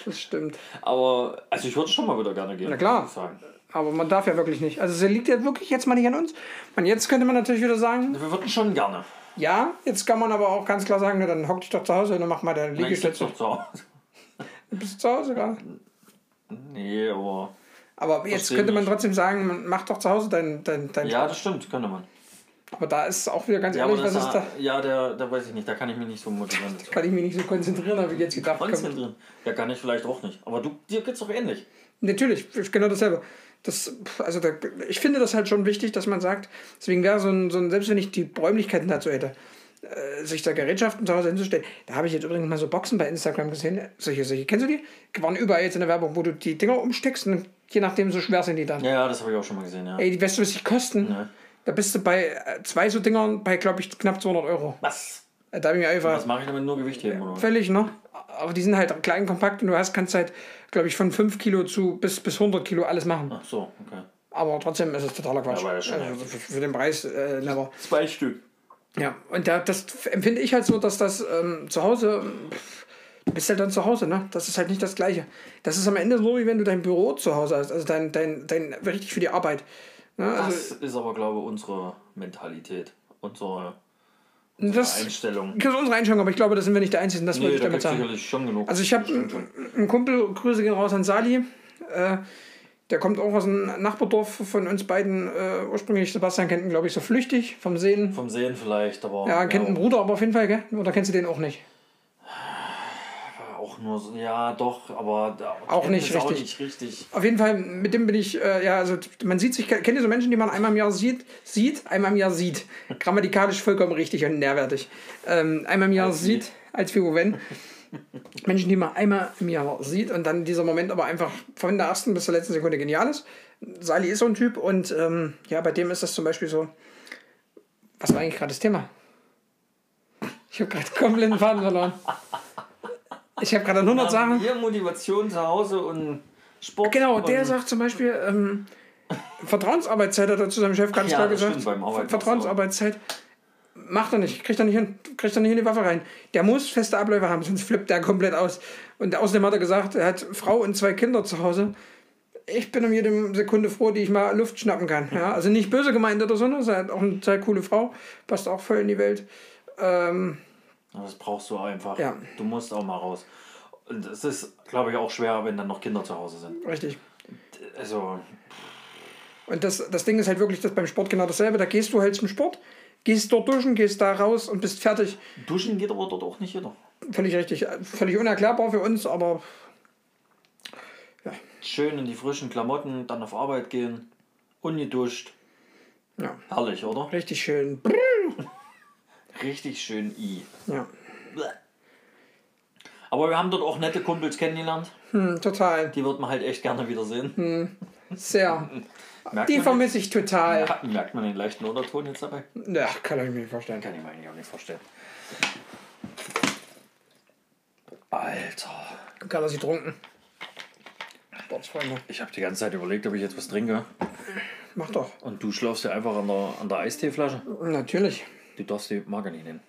A: Das stimmt.
B: Aber, also ich würde schon mal wieder gerne gehen.
A: Na klar.
B: ich.
A: Aber man darf ja wirklich nicht. Also es liegt ja wirklich jetzt mal nicht an uns. Und jetzt könnte man natürlich wieder sagen,
B: Wir würden schon gerne.
A: ja, jetzt kann man aber auch ganz klar sagen, na, dann hock dich doch zu Hause und dann mach mal deine
B: Na, ich sitze
A: Liegestütze.
B: doch zu Hause.
A: Bist du zu Hause gerade?
B: Nee, aber.
A: Aber jetzt könnte man
B: nicht.
A: trotzdem sagen, man macht doch zu Hause dein, dein, dein
B: Ja, das stimmt, könnte man.
A: Aber da ist auch wieder ganz
B: Ja,
A: ehrlich, was ist da?
B: ja, der, der weiß ich nicht, da kann ich mich nicht so motivieren.
A: Kann ich mich nicht so konzentrieren, habe ich jetzt gedacht.
B: Konzentrieren. Ja, kann ich vielleicht auch nicht. Aber du, dir geht's doch ähnlich.
A: Natürlich, genau dasselbe. Das, also da, ich finde das halt schon wichtig, dass man sagt, deswegen wäre so ein, so ein, selbst wenn ich die Räumlichkeiten dazu hätte, äh, sich da Gerätschaften zu Hause hinzustellen. Da habe ich jetzt übrigens mal so Boxen bei Instagram gesehen. Solche, solche, kennst du die? Die waren überall jetzt in der Werbung, wo du die Dinger umsteckst und je nachdem so schwer sind die dann.
B: Ja, ja, das habe ich auch schon mal gesehen, ja.
A: Ey, die weißt du, was die kosten?
B: Ja.
A: Da bist du bei äh, zwei so Dingern bei, glaube ich, knapp 200 Euro.
B: Was?
A: Äh, Da habe ich mir einfach
B: Was mache ich damit? Nur Gewicht heben, oder?
A: völlig, ne? Aber die sind halt klein, kompakt und du hast, kannst halt, glaube ich, von 5 Kilo zu bis, bis 100 Kilo alles machen.
B: Ach so, okay.
A: Aber trotzdem ist es totaler Quatsch.
B: Ja,
A: also für, für den Preis äh, never.
B: Zwei Stück.
A: Ja, und da, das empfinde ich halt so, dass das ähm, zu Hause, pff, du bist halt dann zu Hause, ne? Das ist halt nicht das Gleiche. Das ist am Ende so, wie wenn du dein Büro zu Hause hast, also dein, dein, dein richtig für die Arbeit. Ne?
B: Das
A: Also,
B: ist aber, glaube ich, unsere Mentalität. Unsere, unsere
A: das,
B: Einstellung.
A: das ist unsere Einstellung, aber ich glaube, das sind wir nicht der Einzigen, das
B: Nee,
A: ich
B: da
A: damit sagen.
B: sicherlich schon genug.
A: Also ich habe einen Kumpel, Grüße gehen raus an Sali. Äh, der kommt auch aus einem Nachbardorf von uns beiden. Äh, ursprünglich, Sebastian kennt ihn, glaube ich, so flüchtig vom Sehen.
B: Vom Sehen vielleicht, aber.
A: Ja, kennt einen Bruder, aber auf jeden Fall, gell? Oder kennst du den auch nicht?
B: Nur so, ja, doch, aber.
A: Auch nicht
B: ist Auch
A: richtig.
B: nicht richtig.
A: Auf jeden Fall, mit dem bin ich, äh, ja, also man sieht sich, kennt ihr so Menschen, die man einmal im Jahr sieht, sieht, einmal im Jahr sieht. Grammatikalisch vollkommen richtig und nährwertig. Ähm, einmal im Jahr
B: Als wie?
A: sieht, als Figur wenn. Menschen, die man einmal im Jahr sieht und dann dieser Moment aber einfach von der ersten bis zur letzten Sekunde genial ist. Sali ist so ein Typ und ähm, ja, bei dem ist das zum Beispiel so. Was war eigentlich gerade das Thema? Ich habe gerade komplett den Faden verloren. Ich habe gerade an 100 Sachen.
B: Hier Motivation zu Hause und Sport.
A: Genau, der sagt zum Beispiel, ähm, Vertrauensarbeitszeit hat er zu seinem Chef ganz
B: Ja,
A: klar gesagt. Vertrauensarbeitszeit macht er nicht, kriegt er nicht hin, kriegt er nicht in die Waffe rein. Der muss feste Abläufe haben, sonst flippt der komplett aus. Und außerdem hat er gesagt, er hat Frau und zwei Kinder zu Hause. Ich bin um jede Sekunde froh, die ich mal Luft schnappen kann. Ja, also nicht böse gemeint oder so, ne? Er hat auch eine sehr coole Frau, passt auch voll in die Welt. Ähm,
B: Das brauchst du einfach.
A: Ja.
B: Du musst auch mal raus. Und es ist, glaube ich, auch schwer, wenn dann noch Kinder zu Hause sind.
A: Richtig.
B: Also,
A: Und das, das Ding ist halt wirklich das beim Sport genau dasselbe. Da gehst du halt zum Sport, gehst dort duschen, gehst da raus und bist fertig.
B: duschen geht aber dort auch nicht jeder.
A: Völlig richtig. Völlig unerklärbar für uns, aber
B: Schön in die frischen Klamotten, dann auf Arbeit gehen, ungeduscht.
A: ja,
B: Herrlich, oder?
A: richtig schön.
B: Richtig schön i.
A: Ja,
B: Aber wir haben dort auch nette Kumpels kennengelernt.
A: hm, total.
B: Die wird man halt echt gerne wiedersehen.
A: Sehr.
B: Merkt
A: Die vermisse ich total.
B: Ja, merkt man den leichten Unterton jetzt dabei?
A: Ja, kann ich mir nicht vorstellen.
B: Kann ich mir eigentlich auch nicht vorstellen. Alter.
A: Gerade sie trunken. Sportsfreunde.
B: Ich habe die ganze Zeit überlegt, ob ich jetzt was trinke.
A: Mach doch.
B: Und du schlafst ja einfach an der, an der Eisteeflasche.
A: Natürlich.
B: Du darfst die Marke nicht nennen.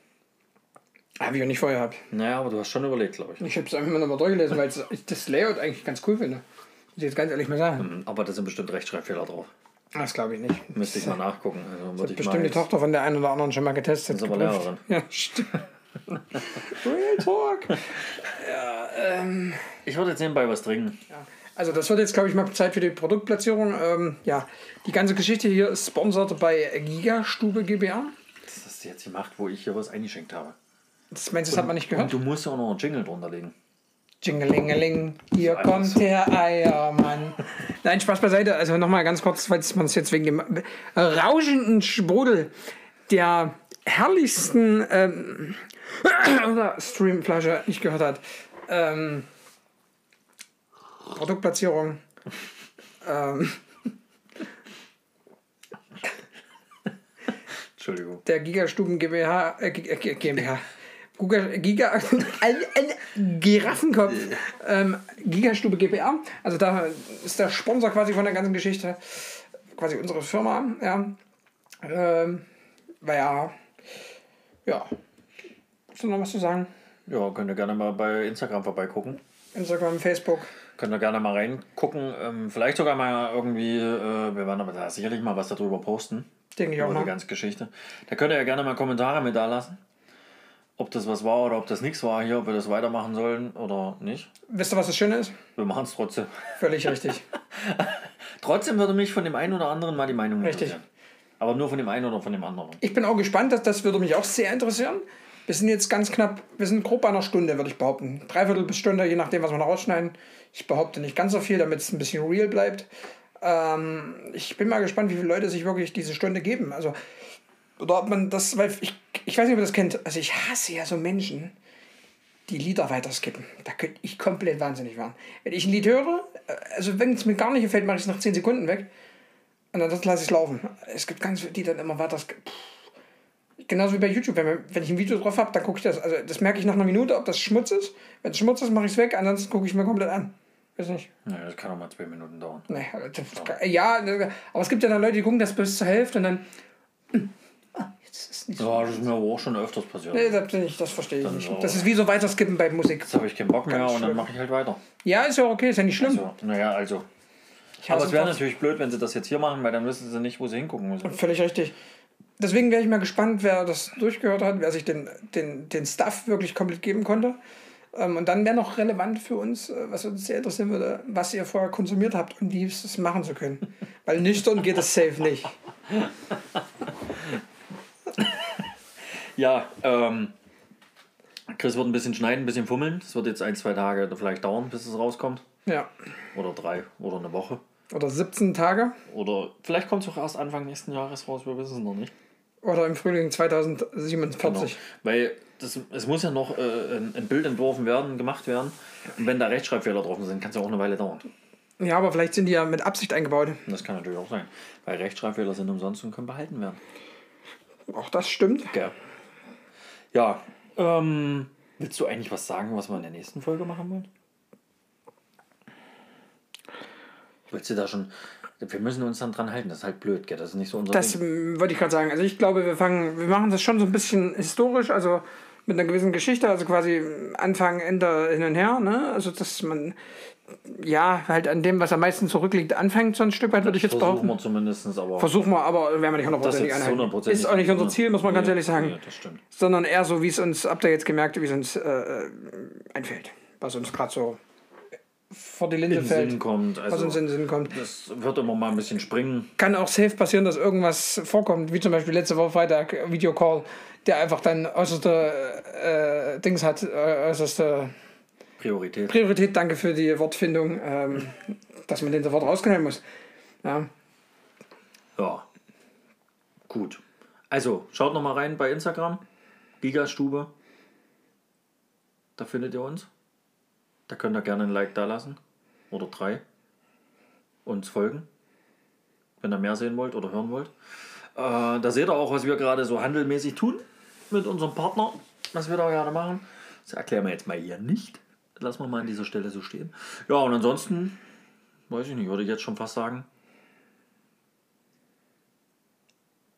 A: Habe ich auch nicht vorher gehabt.
B: Naja, aber du hast schon überlegt, glaube ich.
A: Ich habe es einfach nochmal durchgelesen, weil ich das Layout eigentlich ganz cool finde. Muss ich jetzt ganz ehrlich mal sagen.
B: Aber da sind bestimmt Rechtschreibfehler drauf.
A: Das glaube ich nicht.
B: Müsste ich mal nachgucken. Also würde ich
A: Bestimmt
B: mal
A: die Tochter von der einen oder anderen schon mal getestet.
B: ist aber. Lehrerin.
A: Ja, stimmt. Real Talk. Ja, ähm,
B: Ich würde jetzt nebenbei was trinken.
A: ja. Also das wird jetzt, glaube ich, mal Zeit für die Produktplatzierung. Ähm, ja, die ganze Geschichte hier ist sponsert bei Gigastube GbR.
B: Das jetzt gemacht, wo ich hier was eingeschenkt habe.
A: Das meinst du, das hat man nicht
B: Und
A: gehört?
B: du musst ja auch noch einen Jingle drunter legen.
A: Jingelingeling, hier kommt
B: so.
A: der Eiermann. Nein, Spaß beiseite. Also nochmal ganz kurz, falls man es jetzt wegen dem rauschenden Sprudel der herrlichsten ähm, Streamflasche nicht gehört hat. Ähm, Produktplatzierung. ähm,
B: Entschuldigung.
A: der Gigastuben GmbH, äh, äh, GmbH. Giga, Giga ein, ein Giraffenkopf. Ähm, Gigastube GbR. Also da ist der Sponsor quasi von der ganzen Geschichte. Quasi unsere Firma. Ja. Ähm, weil ja. Ja. Hast du noch was zu sagen?
B: Ja, könnt ihr gerne mal bei Instagram vorbeigucken.
A: Instagram, Facebook.
B: Könnt ihr gerne mal reingucken. Ähm, vielleicht sogar mal irgendwie, äh, wir werden aber da sicherlich mal was darüber posten.
A: Denke ich auch
B: Über die
A: mal.
B: ganze Geschichte. Da könnt ihr ja gerne mal Kommentare mit da lassen. Ob das was war oder ob das nichts war hier, ob wir das weitermachen sollen oder nicht.
A: Wisst ihr, was das Schöne ist?
B: Wir machen es trotzdem.
A: Völlig richtig.
B: Trotzdem würde mich von dem einen oder anderen mal die Meinung
A: Richtig.
B: interessieren. Aber nur von dem einen oder von dem anderen.
A: Ich bin auch gespannt, das, das würde mich auch sehr interessieren. Wir sind jetzt ganz knapp, wir sind grob bei einer Stunde, würde ich behaupten. Dreiviertel bis Stunde, je nachdem, was wir noch rausschneiden. Ich behaupte nicht ganz so viel, damit es ein bisschen real bleibt. Ähm, ich bin mal gespannt, wie viele Leute sich wirklich diese Stunde geben. Also, oder ob man das, weil ich, ich weiß nicht, ob ihr das kennt. Also, ich hasse ja so Menschen, die Lieder weiterskippen. Da könnte ich komplett wahnsinnig werden. Wenn ich ein Lied höre, äh, also wenn es mir gar nicht gefällt, mache ich es nach 10 Sekunden weg. Und dann lasse ich es laufen. Es gibt ganz viele, die dann immer weiter. Genauso wie bei YouTube. Wenn, wenn ich ein Video drauf habe, dann gucke ich das. Also das merke ich nach einer Minute, ob das Schmutz ist. Wenn es Schmutz ist, mache ich es weg. Ansonsten gucke ich mir komplett an. Weiß nicht.
B: Ja, das kann auch mal zwei Minuten dauern.
A: Nee, das, ja, aber es gibt ja dann Leute, die gucken das bis zur Hälfte und dann. hm, Ah, jetzt ist nicht so.
B: Ja, das ist mir auch schon öfters passiert.
A: Nee, das, das verstehe ich
B: Dann
A: nicht.
B: so.
A: Das ist wie so weiterskippen bei Musik.
B: Jetzt habe ich keinen Bock mehr
A: Ganz
B: und dann mache ich halt weiter.
A: Ja, ist ja okay, ist ja nicht schlimm.
B: So, naja, also.
A: Ich
B: Aber es wäre natürlich blöd, wenn sie das jetzt hier machen, weil dann wissen sie nicht, wo sie hingucken müssen.
A: Völlig richtig. Deswegen wäre ich mal gespannt, wer das durchgehört hat, wer sich den, den, den Stuff wirklich komplett geben konnte. Ähm, und dann wäre noch relevant für uns, äh, was uns sehr interessieren würde, was ihr vorher konsumiert habt und wie es machen zu können. Weil nüchtern geht es safe nicht.
B: Ja, ähm. Chris wird ein bisschen schneiden, ein bisschen fummeln. Es wird jetzt ein, zwei Tage vielleicht dauern, bis es rauskommt.
A: Ja.
B: Oder drei oder eine Woche.
A: Oder 17 Tage.
B: Oder vielleicht kommt es auch erst Anfang nächsten Jahres raus, wir wissen es noch nicht.
A: Oder im Frühling 2047.
B: Genau. Weil das, es muss ja noch äh, ein, Bild entworfen werden, gemacht werden. Und wenn da Rechtschreibfehler drauf sind, kann es ja auch eine Weile dauern.
A: Ja, aber vielleicht sind die ja mit Absicht eingebaut.
B: Das kann natürlich auch sein. Weil Rechtschreibfehler sind umsonst und können behalten werden.
A: Auch das stimmt.
B: Okay. Ja, ähm, willst du eigentlich was sagen, was wir in der nächsten Folge machen wollen? Willst du da schon. Wir müssen uns dann dran halten, das ist halt blöd, gell? Das ist nicht so unser
A: Das
B: Ding.
A: wollte ich gerade sagen. Also ich glaube, wir fangen, wir machen das schon so ein bisschen historisch, also mit einer gewissen Geschichte, also quasi Anfang, Ende hin und her, ne? Also dass man ja halt an dem, was am meisten zurückliegt, anfängt, so ein Stück weit, würde ich jetzt
B: Versuchen
A: behaupten.
B: wir zumindest, aber.
A: Versuchen wir, aber werden wir nicht hundertprozentig
B: hundertprozentig-
A: Ist auch nicht unser Ziel, muss man ganz
B: Nee,
A: ehrlich sagen.
B: Nee, das stimmt.
A: Sondern eher so, wie es uns, habt ihr jetzt gemerkt, wie es uns äh, einfällt. was uns gerade so vor die
B: in
A: Linde
B: den
A: fällt.
B: Sinn kommt.
A: was uns
B: Also,
A: in den Sinn kommt.
B: das wird immer mal ein bisschen springen.
A: Kann auch safe passieren, dass irgendwas vorkommt, wie zum Beispiel letzte Woche Freitag Videocall, der einfach dann äußerste äh, Dings hat, äh, äußerste
B: Priorität.
A: Priorität, danke für die Wortfindung, ähm, dass man den sofort rausknallen muss. Ja,
B: Ja. Gut. Also, schaut noch mal rein bei Instagram. Gigastube. Da findet ihr uns. Da könnt ihr gerne ein Like da lassen. Oder drei. Uns folgen. Wenn ihr mehr sehen wollt oder hören wollt. Äh, da seht ihr auch, was wir gerade so handelmäßig tun mit unserem Partner. Was wir da gerade machen. Das erklären wir jetzt mal hier nicht. Lassen wir mal an dieser Stelle so stehen. Ja, und ansonsten, weiß ich nicht, würde ich jetzt schon fast sagen.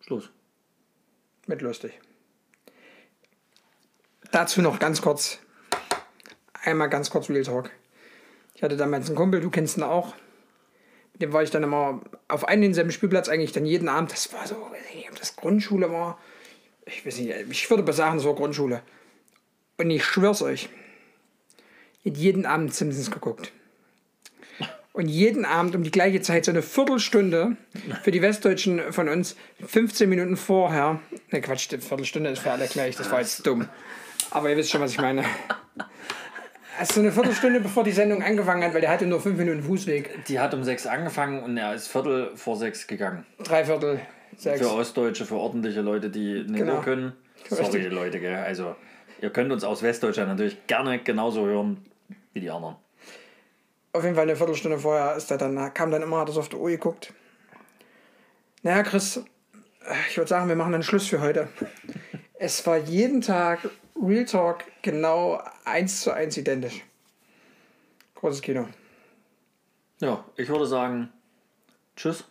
B: Schluss.
A: mit lustig. Dazu noch ganz kurz, einmal ganz kurz Real Talk. Ich hatte damals einen Kumpel, du kennst ihn auch. Mit dem war ich dann immer auf einen denselben Spielplatz eigentlich dann jeden Abend. Das war so, weiß ich nicht, ob das Grundschule war. Ich weiß nicht, ich würde besagen, das war Grundschule. Und ich schwör's euch, ich hätte jeden Abend Simpsons geguckt. Und jeden Abend um die gleiche Zeit, so eine Viertelstunde für die Westdeutschen von uns, 15 Minuten vorher. Ne, Quatsch, die Viertelstunde ist für alle gleich, das war jetzt dumm. Aber ihr wisst schon, was ich meine. Also eine Viertelstunde bevor die Sendung angefangen hat, weil der hatte nur 5 Minuten Fußweg.
B: Die hat um sechs angefangen und er ist Viertel vor sechs gegangen.
A: Drei Viertel, sechs.
B: Für Ostdeutsche, für ordentliche Leute, die nicht
A: Genau.
B: können. Sorry,
A: Richtig.
B: Leute, gell? Also, ihr könnt uns aus Westdeutschland natürlich gerne genauso hören wie die anderen.
A: Auf jeden Fall eine Viertelstunde vorher ist er dann, kam dann immer, hat er so auf die Uhr geguckt. Naja, Chris, ich würde sagen, wir machen einen Schluss für heute. Es war jeden Tag Real Talk genau eins zu eins identisch. Großes Kino.
B: Ja, ich würde sagen, tschüss.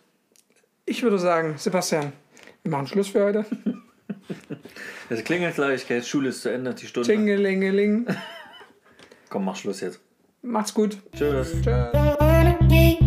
A: Ich würde sagen, Sebastian, wir machen Schluss für heute.
B: Es klingelt gleich, gell? Schule ist zu Ende, die Stunde.
A: Tingelingeling.
B: Komm, mach Schluss jetzt.
A: Macht's gut.
B: Tschüss.
A: Tschüss.